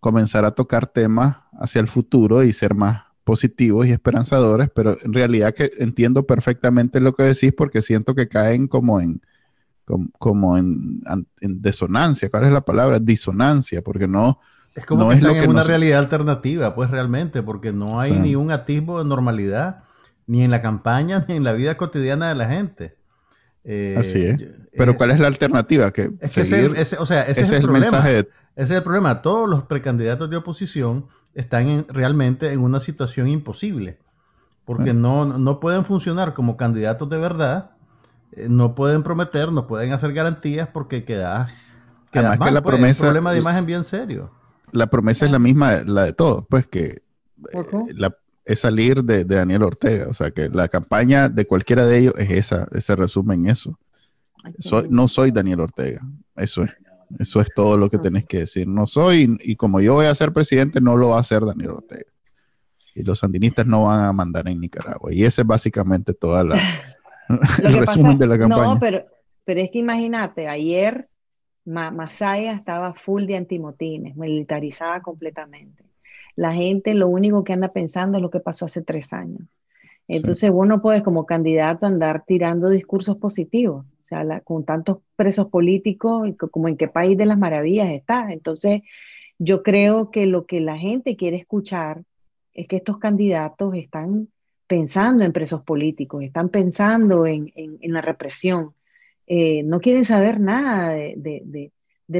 comenzar a tocar temas hacia el futuro y ser más positivos y esperanzadores, pero en realidad que entiendo perfectamente lo que decís porque siento que caen como en como, en, desonancia, ¿cuál es la palabra? Disonancia, porque no es como que están en una realidad alternativa, pues realmente, porque no hay ni un atisbo de normalidad, ni en la campaña, ni en la vida cotidiana de la gente. Eh, Así es. Pero eh, ¿cuál es la alternativa? Que es ese, o sea, ese, es el, problema. Ese es el problema. Todos los precandidatos de oposición están realmente en una situación imposible. Porque ah. no, no pueden funcionar como candidatos de verdad. Eh, no pueden prometer, no pueden hacer garantías porque queda, queda que la pues, promesa, un problema de imagen bien serio. La promesa es la misma, la de todos, pues que es salir de, Daniel Ortega. O sea que la campaña de cualquiera de ellos es esa, ese resumen eso. no soy Daniel Ortega, eso es. Eso es todo lo que tenés que decir. No soy, y como yo voy a ser presidente, no lo va a hacer Daniel Ortega. Y los sandinistas no van a mandar en Nicaragua. Y ese es básicamente toda la, el resumen de la campaña. No, pero, pero es que imagínate, ayer Masaya estaba full de antimotines, militarizada completamente. La gente lo único que anda pensando es lo que pasó hace tres años. Entonces, vos no puedes como candidato andar tirando discursos positivos, o sea, con tantos presos políticos, como en qué país de las maravillas está. Entonces, yo creo que lo que la gente quiere escuchar es que estos candidatos están pensando en presos políticos, están pensando en, la represión, eh, no quieren saber nada de,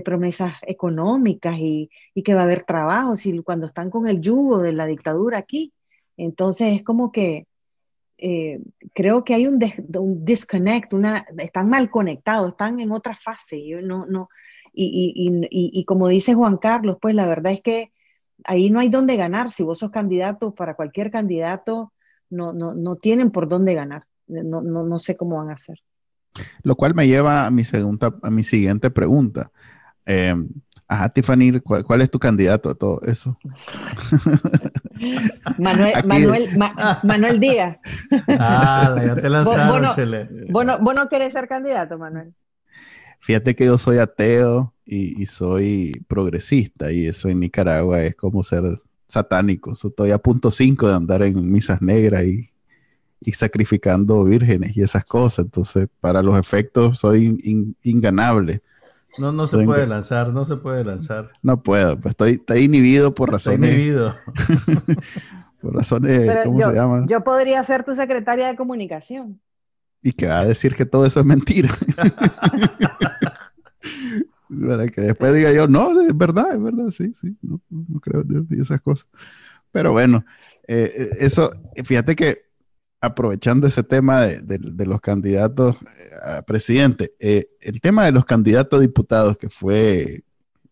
promesas económicas y, que va a haber trabajo, si cuando están con el yugo de la dictadura aquí. Entonces es como que eh, creo que hay un, disconnect, una, están mal conectados, están en otra fase. no, no, y, como dice Juan Carlos, pues la verdad es que ahí no hay dónde ganar. Si vos sos candidato para cualquier candidato, no, no, no tienen por dónde ganar. No, no, no sé cómo van a hacer. Lo cual me lleva a mi, segunda, a mi siguiente pregunta. Eh, Ajá, Tiffany, ¿cuál, es tu candidato a todo eso? Manuel, Manuel, Manuel Díaz. Ah, ya te lanzaron, ¿Vos, ¿Vos, no, querés ser candidato, Manuel? Fíjate que yo soy ateo y, soy progresista y eso en Nicaragua es como ser satánico. estoy a punto cinco de andar en misas negras y, sacrificando vírgenes y esas cosas. Entonces, para los efectos soy inganable. No, no se puede lanzar, no se puede lanzar. No puedo, pues estoy, inhibido por razones. Estoy inhibido. por razones, ¿cómo se llama? Yo podría ser tu secretaria de comunicación. Y que va a decir que todo eso es mentira. Para que después diga yo, no, es verdad, es verdad, sí, sí, no, creo en esas cosas. Pero bueno, eh, eh, eso, fíjate que aprovechando ese tema de, los candidatos eh, a presidente, eh, el tema de los candidatos a diputados, que fue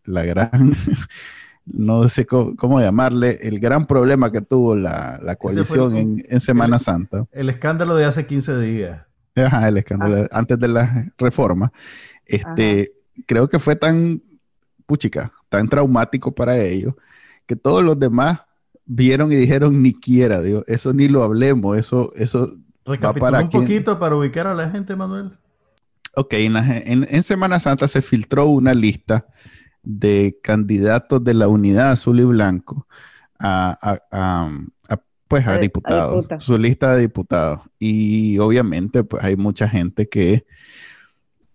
la gran, no sé cómo, llamarle, el gran problema que tuvo la, coalición en, Semana Santa. El escándalo de hace 15 días. Ajá, el escándalo ah. antes de la reforma. Este, creo que fue tan, puchica, tan traumático para ellos, que todos los demás vieron y dijeron ni quiera, digo, eso ni lo hablemos, eso, eso va para un poquito para ubicar a la gente, Manuel. Ok, en, Semana Santa se filtró una lista de candidatos de la unidad azul y blanco a, pues a, diputados, su lista de diputados. Y obviamente pues hay mucha gente que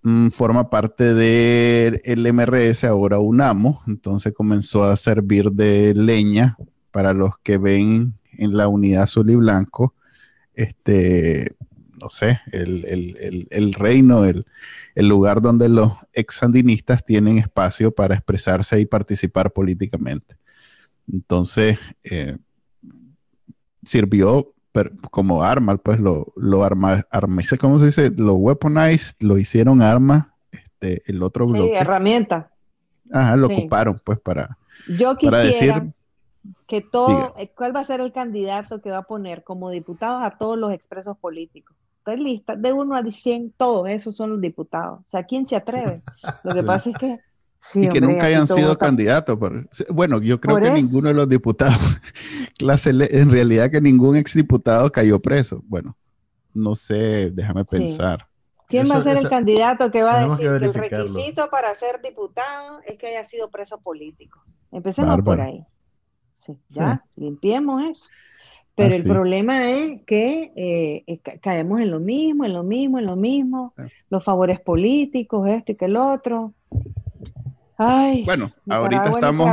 mm, forma parte del MRS, ahora UNAMO, entonces comenzó a servir de leña para los que ven en la unidad azul y blanco, este, no sé, el, reino, el, lugar donde los ex sandinistas tienen espacio para expresarse y participar políticamente. Entonces, eh, sirvió como arma, pues lo, lo arma, ¿cómo se dice? Lo weaponized, lo hicieron arma, este, el otro bloque. Sí, herramienta. Ajá, lo ocuparon pues para, Yo quisiera, decir, que todo, eh, ¿cuál va a ser el candidato que va a poner como diputados a todos los expresos políticos? Estoy lista, de uno a 100, todos esos son los diputados. O sea, ¿quién se atreve? Lo que pasa es que... y que nunca hayan sido candidatos. bueno, yo creo que ninguno de los diputados, clase, en realidad que ningún exdiputado cayó preso. Bueno, no sé, déjame pensar. ¿Quién va a ser el candidato que va a decir que, el requisito para ser diputado es que haya sido preso político? Empecemos por ahí ya, limpiemos eso. Pero el problema es que eh, caemos en lo mismo, en lo mismo, en lo mismo, los favores políticos, esto y que el otro. Ay, bueno, ahorita estamos.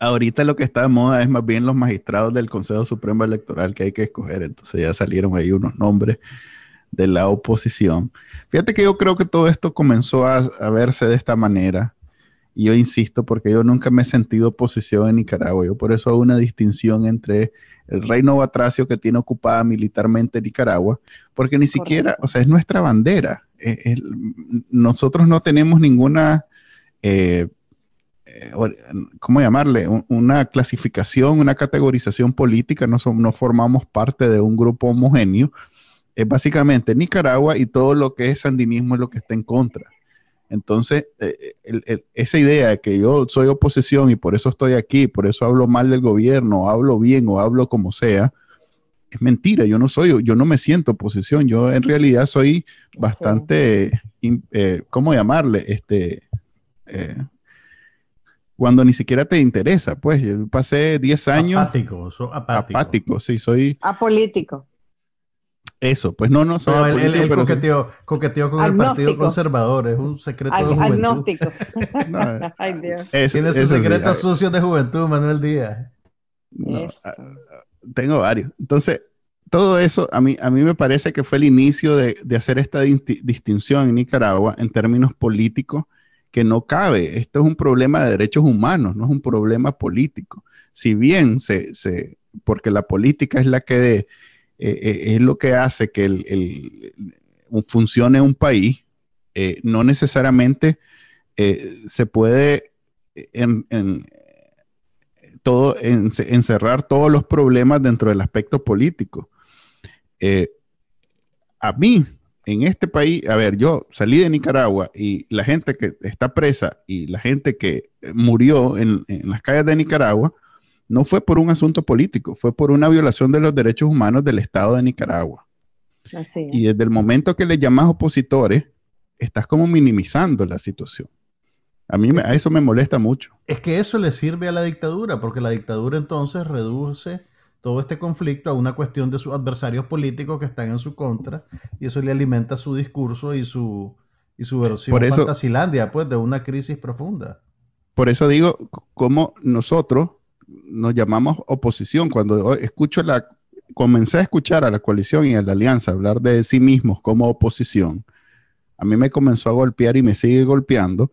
Ahorita lo que está de moda es más bien los magistrados del Consejo Supremo Electoral que hay que escoger. Entonces ya salieron ahí unos nombres de la oposición. Fíjate que yo creo que todo esto comenzó a verse de esta manera y yo insisto, porque yo nunca me he sentido oposición en Nicaragua. Yo por eso hago una distinción entre el reino batracio que tiene ocupada militarmente Nicaragua, porque ni siquiera, o sea, es nuestra bandera. nosotros no tenemos ninguna, eh, eh, ¿cómo llamarle? Una clasificación, una categorización política, no, no formamos parte de un grupo homogéneo. Es básicamente Nicaragua y todo lo que es sandinismo es lo que está en contra. Entonces, eh, esa idea de que yo soy oposición y por eso estoy aquí, por eso hablo mal del gobierno, hablo bien o hablo como sea, es mentira. Yo no soy, yo no me siento oposición. Yo en realidad soy bastante, eh, ¿cómo llamarle? Este, eh, cuando ni siquiera te interesa, pues yo pasé 10 años. Apático, apático. apático. sí, soy. Apolítico. Eso, pues no, no soy no, él, coqueteó, con el Partido Conservador, es un secreto de juventud. Agnóstico. Ay, Dios. Tiene sus secretos sucios de juventud, Manuel Díaz. Ah, tengo varios. Entonces, todo eso a mí, a mí me parece que fue el inicio de, hacer esta distinción en Nicaragua en términos políticos que no cabe. Esto es un problema de derechos humanos, no es un problema político. Si bien se, se porque la política es la que eh, eh, es lo que hace que el, funcione un país, eh, no necesariamente se puede en, todo, encerrar todos los problemas dentro del aspecto político. a mí, en este país, a ver, yo salí de Nicaragua y la gente que está presa y la gente que murió en las calles de Nicaragua, no fue por un asunto político, fue por una violación de los derechos humanos del Estado de Nicaragua. Y desde el momento que le llamas opositores, estás como minimizando la situación. A mí a eso me molesta mucho. Es que eso le sirve a la dictadura, porque la dictadura entonces reduce todo este conflicto a una cuestión de sus adversarios políticos que están en su contra, y eso le alimenta su discurso y su, y su versión por eso, pues, de una crisis profunda. Por eso digo, como nosotros, nos llamamos oposición. Cuando escucho la, comencé a escuchar a la coalición y a la alianza hablar de sí mismos como oposición, a mí me comenzó a golpear y me sigue golpeando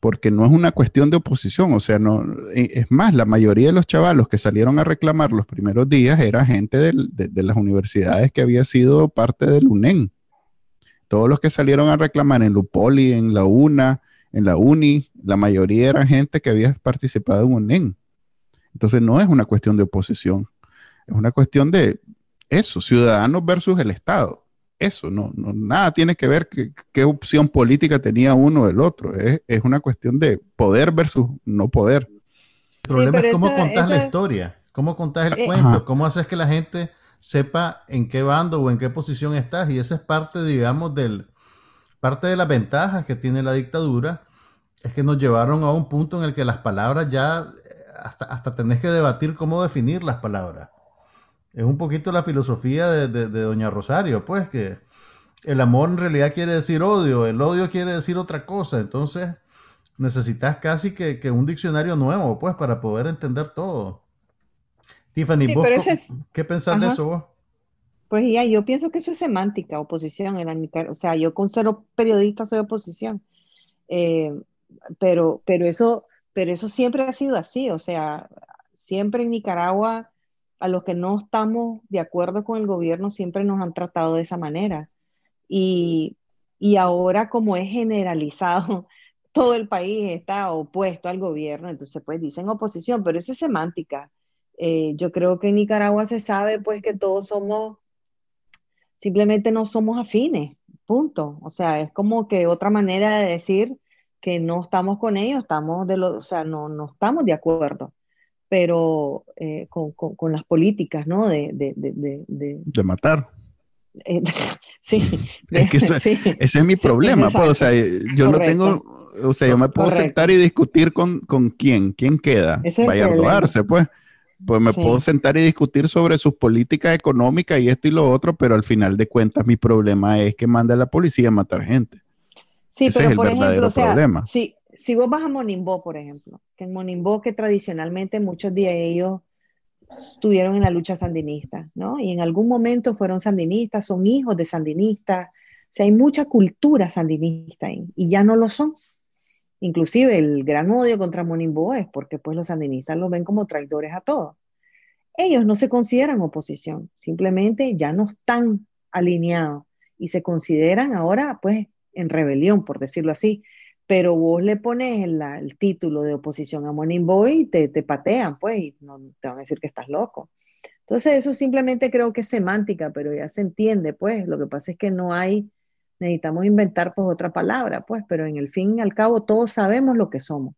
porque no es una cuestión de oposición, o sea, no, eh, es más, la mayoría de los chavalos que salieron a reclamar los primeros días era gente de, las universidades que había sido parte del UNEN. Todos los que salieron a reclamar en Lupoli, en la UNA, en la UNI, la mayoría era gente que había participado en UNEN. Entonces no es una cuestión de oposición, es una cuestión de eso, ciudadanos versus el Estado. Eso, no, nada tiene que ver qué opción política tenía uno del otro. Es, una cuestión de poder versus no poder. El problema es cómo contás la historia, cómo contás el eh, cuento, cómo haces que la gente sepa en qué bando o en qué posición estás. Y esa es parte, digamos, del, parte de las ventajas que tiene la dictadura, es que nos llevaron a un punto en el que las palabras ya hasta, hasta tenés que debatir cómo definir las palabras. Es un poquito la filosofía de, Doña Rosario, pues que el amor en realidad quiere decir odio, el odio quiere decir otra cosa, entonces necesitas casi que, un diccionario nuevo, pues, para poder entender todo. Tiffany, ¿qué pensás de eso vos? Pues ya, yo pienso que eso es semántica, oposición. En o sea, yo con cero periodista soy oposición. Eh, pero, pero eso pero eso siempre ha sido así, o sea, siempre en Nicaragua a los que no estamos de acuerdo con el gobierno siempre nos han tratado de esa manera. Y, ahora como es generalizado, todo el país está opuesto al gobierno, entonces pues dicen oposición, pero eso es semántica. Eh, yo creo que en Nicaragua se sabe pues que todos somos, simplemente no somos afines, punto. O sea, es como que otra manera de decir que no estamos con ellos, estamos de lo, o sea, no, no estamos de acuerdo, pero eh, con, con, las políticas, ¿no? De, de, de, de matar. Eh, sí, es que ese es mi problema, pues, o sea, yo no tengo, o sea, yo me puedo sentar y discutir con, con quién, quién queda, vaya a robarse, pues. Pues me puedo sentar y discutir sobre sus políticas económicas y esto y lo otro, pero al final de cuentas mi problema es que manda a la policía a matar gente. Sí, pero por ejemplo, o sea, Si, si vos vas a Monimbó, por ejemplo, que en Monimbó que tradicionalmente muchos de ellos estuvieron en la lucha sandinista, ¿no? Y en algún momento fueron sandinistas, son hijos de sandinistas, o sea, hay mucha cultura sandinista ahí, y ya no lo son. Inclusive el gran odio contra Monimbó es porque pues los sandinistas los ven como traidores a todos. Ellos no se consideran oposición, simplemente ya no están alineados y se consideran ahora pues en rebelión, por decirlo así. pero vos le pones el, título de oposición a Morning Boy y te, te, patean, pues, y no te van a decir que estás loco. Entonces, eso simplemente creo que es semántica, pero ya se entiende, pues. Lo que pasa es que no hay, necesitamos inventar, pues, otra palabra, pues, pero en el fin y al cabo todos sabemos lo que somos.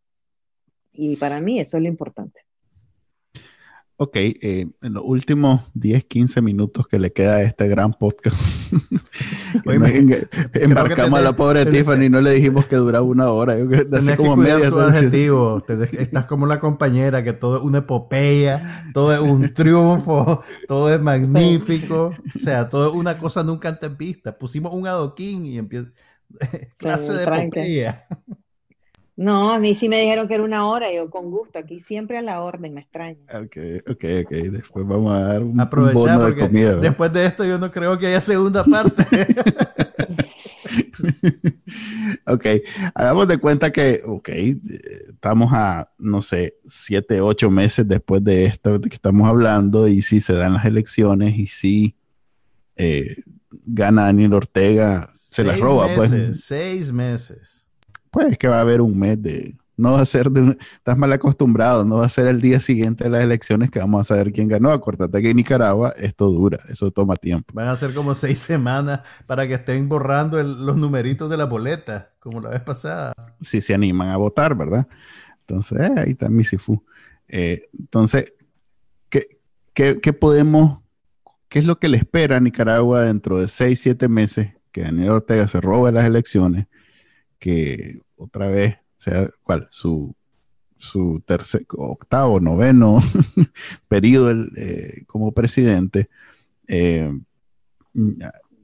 Y para mí eso es lo importante. Ok, eh, en los últimos 10, 15 minutos que le queda a este gran podcast, embarcamos a la pobre Tiffany y no le dijimos que duraba una hora. Yo, Tenés como que media tu adjetivo. estás como la compañera, que todo es una epopeya, todo es un triunfo, todo es magnífico. O sea, todo es una cosa nunca antes vista. Pusimos un adoquín y empieza... clase de epopeya. No, a mí sí me dijeron que era una hora, yo con gusto, aquí siempre a la orden, me extraña. Ok, ok, ok, después vamos a dar un, bono de comida. Después de esto yo no creo que haya segunda parte. ok, hagamos de cuenta que, ok, estamos a, no sé, siete, ocho meses después de esto de que estamos hablando y si se dan las elecciones y si eh, gana Daniel Ortega, se la roba, pues. Seis meses pues que va a haber un mes de, no va a ser de, estás mal acostumbrado, no va a ser el día siguiente de las elecciones que vamos a saber quién ganó. Acuérdate que en Nicaragua esto dura, eso toma tiempo. Van a ser como seis semanas para que estén borrando los numeritos de la boleta, como la vez pasada. Si se animan a votar, ¿verdad? Entonces, eh, ahí está mi eh, entonces, ¿qué, ¿qué, podemos, qué es lo que le espera a Nicaragua dentro de seis, siete meses que Daniel Ortega se robe las elecciones? Que otra vez sea cuál su su tercer octavo noveno periodo eh, como presidente eh,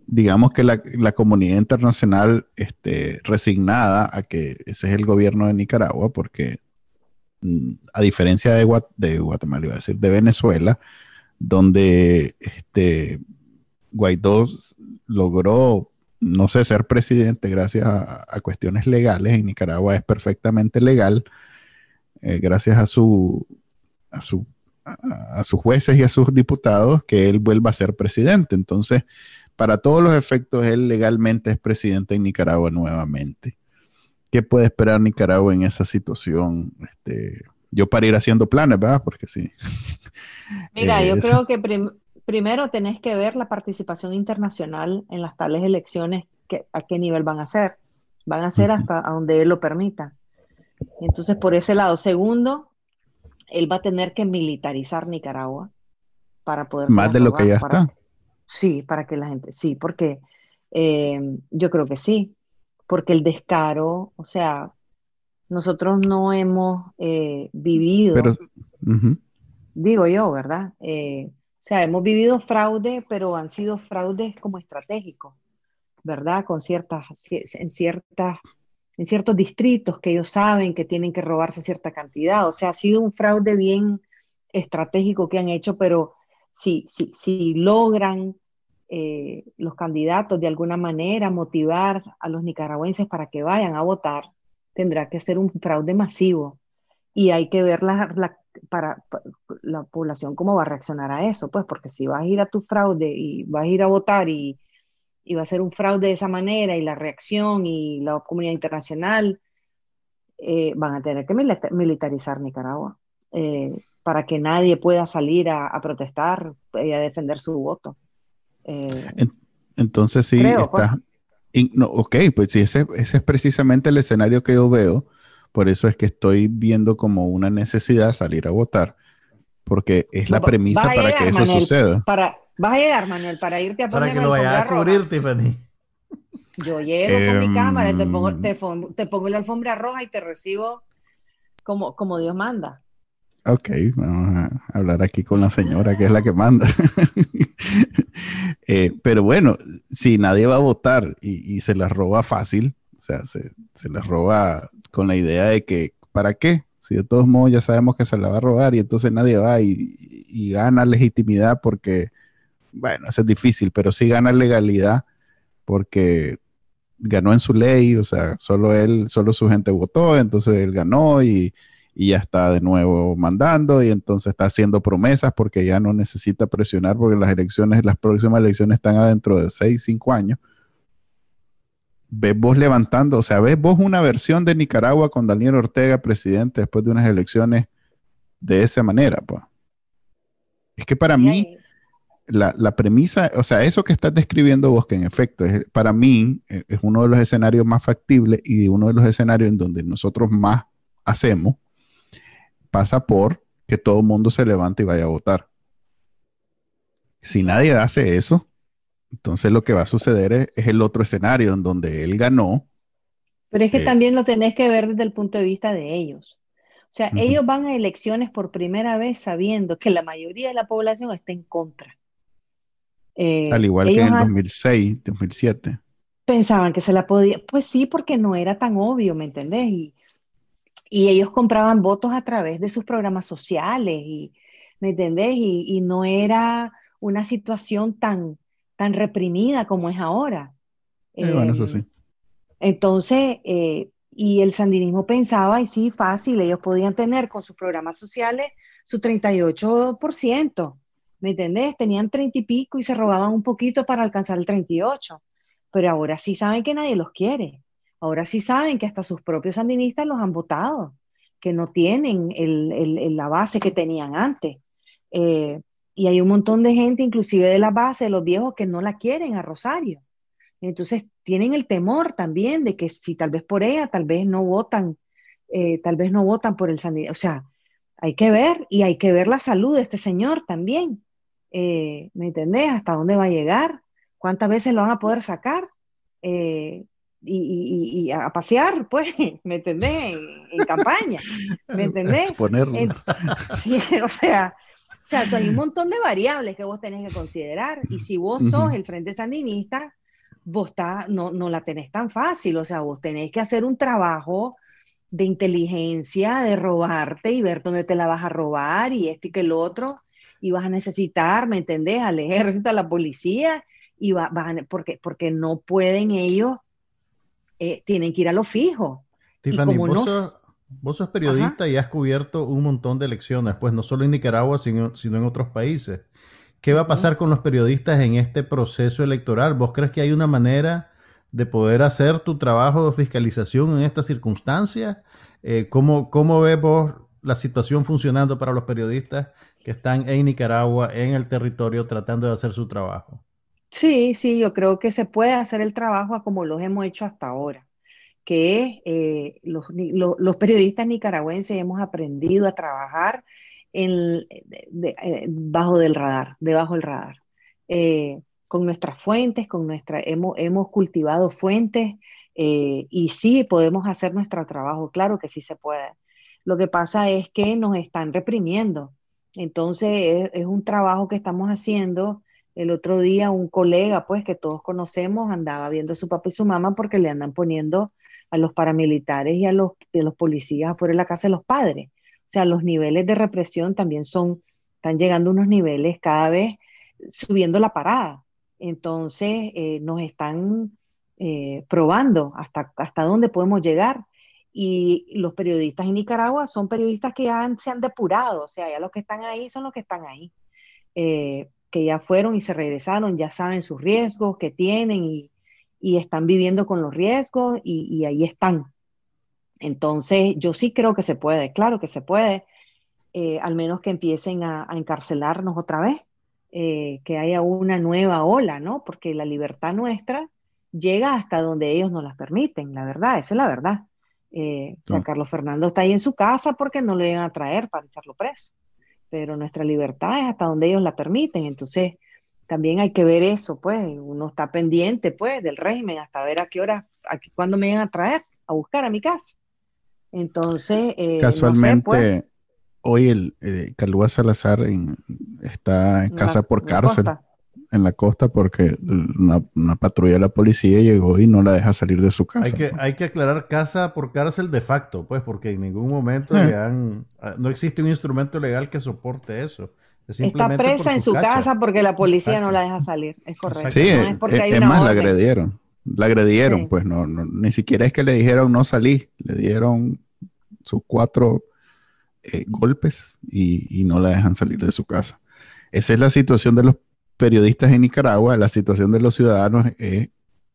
digamos que la, comunidad internacional esté resignada a que ese es el gobierno de Nicaragua porque mm, a diferencia de, de Guatemala iba a decir de Venezuela donde este Guaidó logró no sé, ser presidente gracias a, cuestiones legales. En Nicaragua es perfectamente legal, eh, gracias a, su, a, su, a, sus jueces y a sus diputados, que él vuelva a ser presidente. Entonces, para todos los efectos, él legalmente es presidente en Nicaragua nuevamente. ¿Qué puede esperar Nicaragua en esa situación? Este, yo para ir haciendo planes, ¿verdad? Porque sí. Mira, yo creo que primero tenés que ver la participación internacional en las tales elecciones, que, a qué nivel van a ser. Van a ser hasta donde él lo permita. Entonces, por ese lado. Segundo, él va a tener que militarizar Nicaragua para poder... Más de lo que ya está. Sí, para que la gente, sí, porque eh, yo creo que sí, porque el descaro, o sea, nosotros no hemos eh, vivido, digo yo, ¿verdad? Eh, o sea, hemos vivido fraude, pero han sido fraudes como estratégicos, ¿verdad? Con ciertas, en ciertas, en ciertos distritos que ellos saben que tienen que robarse cierta cantidad. O sea, ha sido un fraude bien estratégico que han hecho, pero si, si, si logran eh, los candidatos de alguna manera motivar a los nicaragüenses para que vayan a votar, tendrá que ser un fraude masivo. Y hay que ver la, la, para, la población cómo va a reaccionar a eso, pues porque si vas a ir a tu fraude y vas a ir a votar y, y va a ser un fraude de esa manera y la reacción y la comunidad internacional eh, van a tener que militarizar Nicaragua eh, para que nadie pueda salir a, protestar y a defender su voto. Eh, entonces sí, está... Pues. no, ok, pues sí, ese, ese es precisamente el escenario que yo veo por eso es que estoy viendo como una necesidad salir a votar, porque es la premisa para que eso suceda. Para, vas a llegar, Manuel, para irte a poner Para que lo vayas a cubrir, Tiffany. Yo llego con mi em, cámara, te pongo, te, pongo, la alfombra roja y te recibo como, como Dios manda. Ok, vamos a hablar aquí con la señora que es la que manda. Eh, pero bueno, si nadie va a votar y, se la roba fácil, o sea, se, se la roba con la idea de que, ¿para qué? Si de todos modos ya sabemos que se la va a robar y entonces nadie va y, gana legitimidad porque, bueno, eso es difícil, pero sí gana legalidad porque ganó en su ley, o sea, solo él, solo su gente votó, entonces él ganó y, y, ya está de nuevo mandando y entonces está haciendo promesas porque ya no necesita presionar porque las elecciones, las próximas elecciones están adentro de seis, cinco años. Ves vos levantando, o sea, ves vos una versión de Nicaragua con Daniel Ortega presidente después de unas elecciones de esa manera, pues. Es que para mí, la, premisa, o sea, eso que estás describiendo vos, que en efecto, es, para mí, e, es uno de los escenarios más factibles y uno de los escenarios en donde nosotros más hacemos, pasa por que todo el mundo se levante y vaya a votar. Si nadie hace eso, entonces lo que va a suceder es, el otro escenario en donde él ganó. Pero es que eh, también lo tenés que ver desde el punto de vista de ellos. O sea, ellos van a elecciones por primera vez sabiendo que la mayoría de la población está en contra. Eh, Al igual que en 2006, 2007. Pensaban que se la podía, pues sí, porque no era tan obvio, ¿me entendés? Y, y ellos compraban votos a través de sus programas sociales, y, ¿me entendés? Y, no era una situación tan, tan reprimida como es ahora. bueno, eso sí. Entonces, eh, y el sandinismo pensaba, y sí, fácil, ellos podían tener con sus programas sociales su 38%, ¿me entendés? Tenían 30 y pico y se robaban un poquito para alcanzar el 38, pero ahora sí saben que nadie los quiere, ahora sí saben que hasta sus propios sandinistas los han votado, que no tienen la base que tenían antes. Eh, y hay un montón de gente, inclusive de la base, de los viejos, que no la quieren a Rosario. Entonces tienen el temor también de que si tal vez por ella, tal vez no votan, eh, tal vez no votan por el sanidad. O sea, hay que ver y hay que ver la salud de este señor también. Eh, ¿Me entendés? ¿Hasta dónde va a llegar? ¿Cuántas veces lo van a poder sacar? Eh, y, a pasear, pues, ¿me entendés? En, campaña, ¿me entendés? sí, o sea, o sea, hay un montón de variables que vos tenés que considerar. Y si vos sos el Frente Sandinista, vos no, no la tenés tan fácil, o sea, vos tenés que hacer un trabajo de inteligencia, de robarte y ver dónde te la vas a robar y esto y que el otro, y vas a necesitar, ¿me entendés?, al ejército, a la policía, y va, porque, porque no pueden ellos, eh, tienen que ir a lo fijo. Tiffany, vos, sos, periodista y has cubierto un montón de elecciones, pues no solo en Nicaragua, sino, sino en otros países. ¿Qué va a pasar con los periodistas en este proceso electoral? ¿Vos crees que hay una manera de poder hacer tu trabajo de fiscalización en estas circunstancias? Eh, ¿cómo, ¿Cómo ves vos la situación funcionando para los periodistas que están en Nicaragua, en el territorio, tratando de hacer su trabajo? Sí, sí, yo creo que se puede hacer el trabajo como lo hemos hecho hasta ahora, que es eh, los, los periodistas nicaragüenses hemos aprendido a trabajar en, eh, bajo del radar, debajo del radar. Eh, con nuestras fuentes, con nuestra, hemos, hemos cultivado fuentes eh, y sí podemos hacer nuestro trabajo, claro que sí se puede. Lo que pasa es que nos están reprimiendo. Entonces es, un trabajo que estamos haciendo. El otro día un colega, pues que todos conocemos, andaba viendo a su papá y su mamá porque le andan poniendo a los paramilitares y a los, de los policías afuera de la casa de los padres. O sea, los niveles de represión también son, están llegando a unos niveles cada vez subiendo la parada. Entonces, eh, nos están eh, probando hasta, hasta dónde podemos llegar. Y los periodistas en Nicaragua son periodistas que ya se han depurado, o sea, ya los que están ahí son los que están ahí, eh, que ya fueron y se regresaron, ya saben sus riesgos que tienen y, están viviendo con los riesgos y ahí están. Entonces, yo sí creo que se puede, claro que se puede, eh, al menos que empiecen a, encarcelarnos otra vez, eh, que haya una nueva ola, ¿no? Porque la libertad nuestra llega hasta donde ellos nos la permiten, la verdad, esa es la verdad. Eh, San Carlos Fernando está ahí en su casa porque no lo iban a traer para echarlo preso, pero nuestra libertad es hasta donde ellos la permiten, entonces también hay que ver eso, pues uno está pendiente, pues, del régimen hasta ver a qué hora, a qué, cuándo me van a traer a buscar a mi casa. Entonces, eh, casualmente, pues. hoy el eh, Calúa Salazar está en casa por cárcel en la costa porque una, patrulla de la policía llegó y no la deja salir de su casa. Hay que, hay que aclarar casa por cárcel de facto, pues, porque en ningún momento ah, no existe un instrumento legal que soporte eso. Está presa en su casa porque la policía no la deja salir, es correcto. Sí, es, más, la agredieron. La agredieron, pues no, ni siquiera es que le dijeron no salí, le dieron sus cuatro eh, golpes y, no la dejan salir de su casa. Esa es la situación de los periodistas en Nicaragua, la situación de los ciudadanos es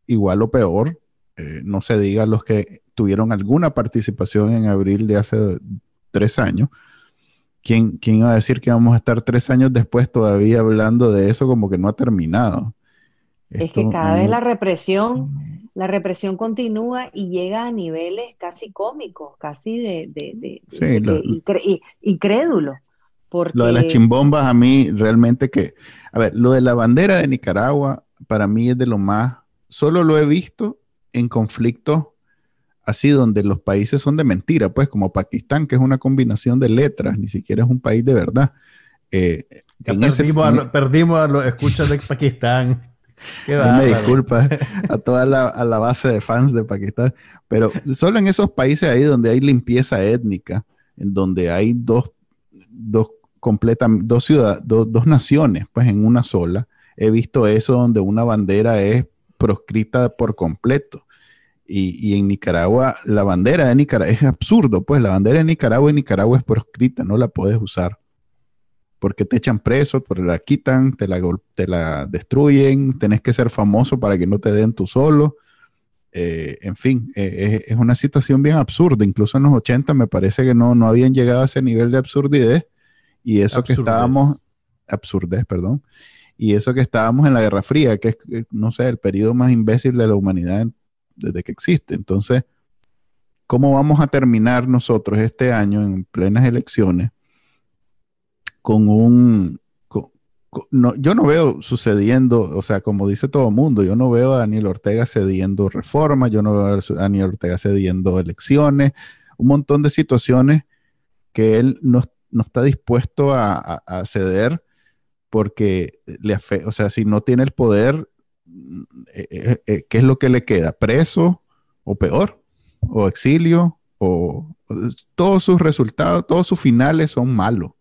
igual o peor eh, no se diga los que tuvieron alguna participación en abril de hace tres años. ¿Quién, ¿Quién iba a decir que vamos a estar tres años después todavía hablando de eso como que no ha terminado? Es que cada vez la represión, la represión continúa y llega a niveles casi cómicos, casi de, de, incrédulo. Lo de las chimbombas a mí realmente que, a ver, lo de la bandera de Nicaragua para mí es de lo más, solo lo he visto en conflictos así donde los países son de mentira, pues como Pakistán, que es una combinación de letras, ni siquiera es un país de verdad. Eh, perdimos, a los escuchas de Pakistán. me disculpa a toda la, a la base de fans de Pakistán, pero solo en esos países ahí donde hay limpieza étnica, en donde hay dos, dos dos, ciudad, dos naciones, pues en una sola, he visto eso donde una bandera es proscrita por completo. Y, y, en Nicaragua, la bandera de Nicaragua es absurdo, pues la bandera de Nicaragua en Nicaragua es proscrita, no la puedes usar porque te echan preso, te la quitan, te la, te la destruyen, tenés que ser famoso para que no te den tú solo. Eh, en fin, eh, es, una situación bien absurda. Incluso en los 80 me parece que no, no habían llegado a ese nivel de absurdidez. Y eso que estábamos, absurdez, perdón. Y eso que estábamos en la Guerra Fría, que es, no sé, el periodo más imbécil de la humanidad desde que existe. Entonces, ¿cómo vamos a terminar nosotros este año en plenas elecciones con un... no, yo no veo sucediendo, o sea, como dice todo el mundo, yo no veo a Daniel Ortega cediendo reformas, yo no veo a Daniel Ortega cediendo elecciones, un montón de situaciones que él no, está dispuesto a, ceder porque le o sea, si no tiene el poder, eh, eh, eh, ¿qué es lo que le queda? ¿Preso o peor? ¿O exilio? O, todos sus resultados, todos sus finales son malos.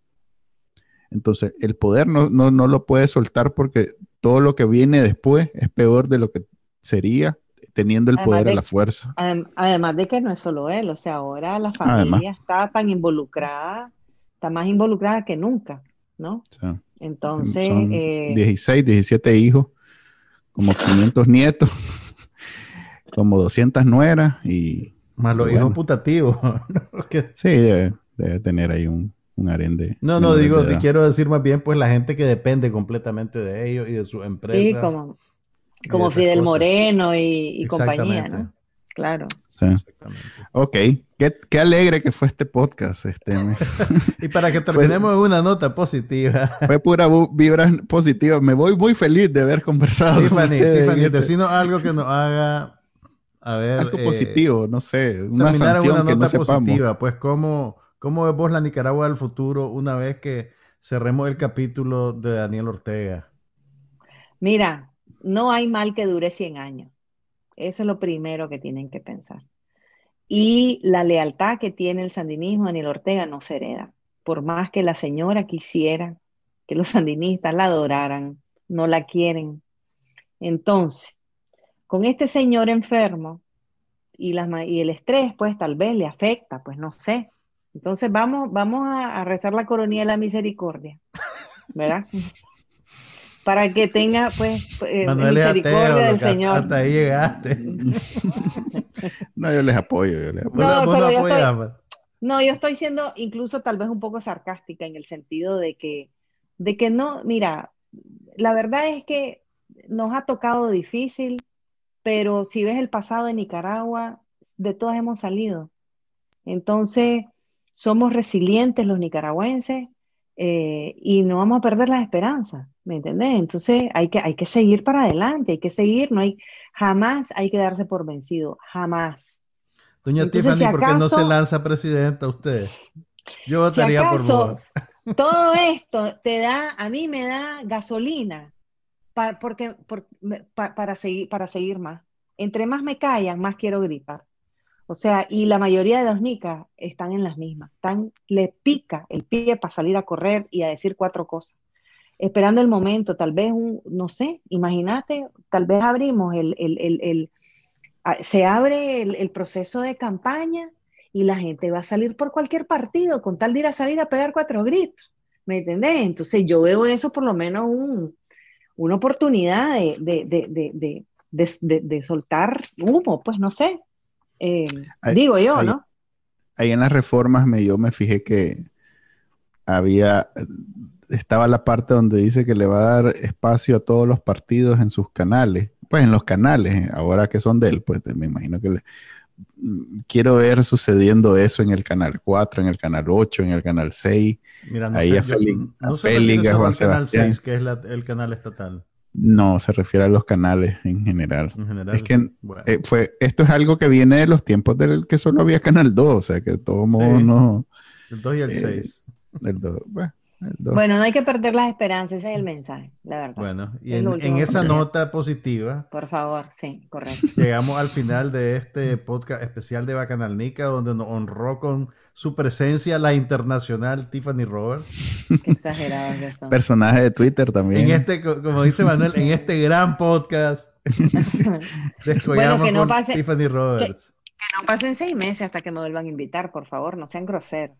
Entonces, el poder no, lo puede soltar porque todo lo que viene después es peor de lo que sería teniendo el poder a la fuerza. Además de que no es solo él, o sea, ahora la familia está tan involucrada, está más involucrada que nunca, ¿no? Entonces... 16, 17 eh, hijos, como 500 nietos, como 200 nueras y... Más los hijos putativos. sí, debe tener ahí un, un arende. No, no, digo, te quiero decir más bien, pues la gente que depende completamente de ellos y de su empresa. Sí, como, como Fidel Moreno y, compañía, ¿no? Claro. Sí. Exactamente. Ok, qué, qué, alegre que fue este podcast. Este, y para que terminemos en una nota positiva. Fue pura vibra positiva. Me voy muy feliz de haber conversado. Tiffany, Tiffany, este algo que nos haga, a ver. Algo eh, positivo, no sé. Una sanción una nota que no positiva, pues cómo ¿Cómo ves vos la Nicaragua del futuro una vez que cerremos el capítulo de Daniel Ortega? Mira, no hay mal que dure 100 años. Eso es lo primero que tienen que pensar. Y la lealtad que tiene el sandinismo Daniel Ortega no se hereda. Por más que la señora quisiera que los sandinistas la adoraran, no la quieren. Entonces, con este señor enfermo y, y el estrés, pues tal vez le afecta, pues no sé, entonces vamos, vamos a, rezar la coronilla de la misericordia, ¿verdad? Para que tenga pues eh, misericordia del Señor. Hasta ahí llegaste. no, yo les apoyo, yo les apoyo. No, pero yo estoy, pues. no, yo estoy siendo incluso tal vez un poco sarcástica en el sentido de que, de que no, mira, la verdad es que nos ha tocado difícil, pero si ves el pasado de Nicaragua, de todas hemos salido. Entonces, somos resilientes los nicaragüenses eh, y no vamos a perder las esperanzas, ¿me entendés? Entonces hay que, hay que seguir para adelante, hay que seguir, no hay, jamás hay que darse por vencido, jamás. Doña Tiffany, ¿por qué no se lanza presidenta usted? Yo votaría por vos. Todo esto te da, a mí me da gasolina para, porque, para, seguir, para seguir más. Entre más me callan, más quiero gritar. O sea, y la mayoría de los nicas están en las mismas. Están, le pica el pie para salir a correr y a decir cuatro cosas. Esperando el momento, tal vez un, no sé, imagínate, tal vez abrimos el, el, el, el se abre el, proceso de campaña y la gente va a salir por cualquier partido con tal de ir a salir a pegar cuatro gritos. ¿Me entendés? Entonces yo veo eso por lo menos un, una oportunidad de, de, de, de, soltar humo, pues no sé. Eh, digo yo, ¿no? Ahí en las reformas me, yo me fijé que había, estaba la parte donde dice que le va a dar espacio a todos los partidos en sus canales, pues en los canales, ahora que son de él, pues me imagino que le, quiero ver sucediendo eso en el canal 4, en el canal 8, en el canal 6. Mira, no ahí sé, a Félix, a, Juan Canal 6, que es el canal estatal. No, se refiere a los canales en general. es que eh, fue, esto es algo que viene de los tiempos del que solo había Canal 2, o sea que todo modo no. El 2 y el 6. Eh, el 2, bueno. Bueno, no hay que perder las esperanzas, ese es el mensaje, la verdad. Bueno, y en, esa nota positiva. Por favor, sí, correcto. Llegamos al final de este podcast especial de Bacanalnica, donde nos honró con su presencia la internacional Tiffany Roberts. Qué exagerados que son. Personaje de Twitter también. En este, como dice Manuel, en este gran podcast. bueno, que no pase, Tiffany Roberts. que no pasen seis meses hasta que me vuelvan a invitar, por favor, no sean groseros.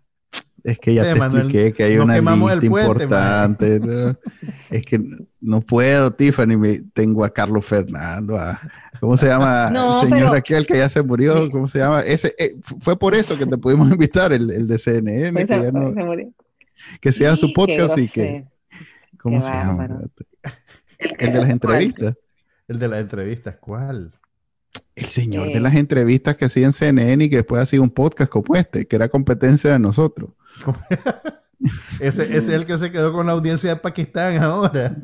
Es que ya te expliqué que hay una lista importante. Es que no puedo, Tiffany. Me, tengo a Carlos Fernando, a, ¿cómo se llama? el señor aquel que ya se murió, ¿cómo se llama? Ese, eh, fue por eso que te pudimos invitar, el, el de CNN, pues que, no, que sea su podcast y que... ¿Cómo se llama? El, de las entrevistas. El de las entrevistas, ¿cuál? El señor de las entrevistas que hacía en CNN y que después ha sido un podcast como este, que era competencia de nosotros. ese, es el que se quedó con la audiencia de Pakistán ahora.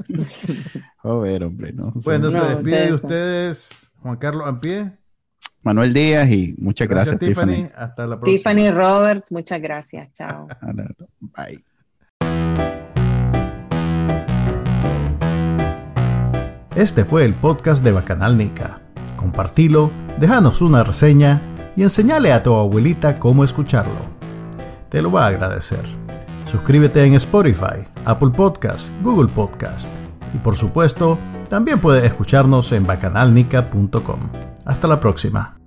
Joder, hombre, no. Bueno, se despide de ustedes Juan Carlos Ampie. Manuel Díaz y muchas gracias, Tiffany. Hasta la próxima. Tiffany Roberts, muchas gracias. Chao. Bye. Este fue el podcast de Bacanal Nica. Compartilo, déjanos una reseña y enseñale a tu abuelita cómo escucharlo te lo va a agradecer. Suscríbete en Spotify, Apple Podcast, Google Podcast y por supuesto, también puedes escucharnos en bacanalnica.com. Hasta la próxima.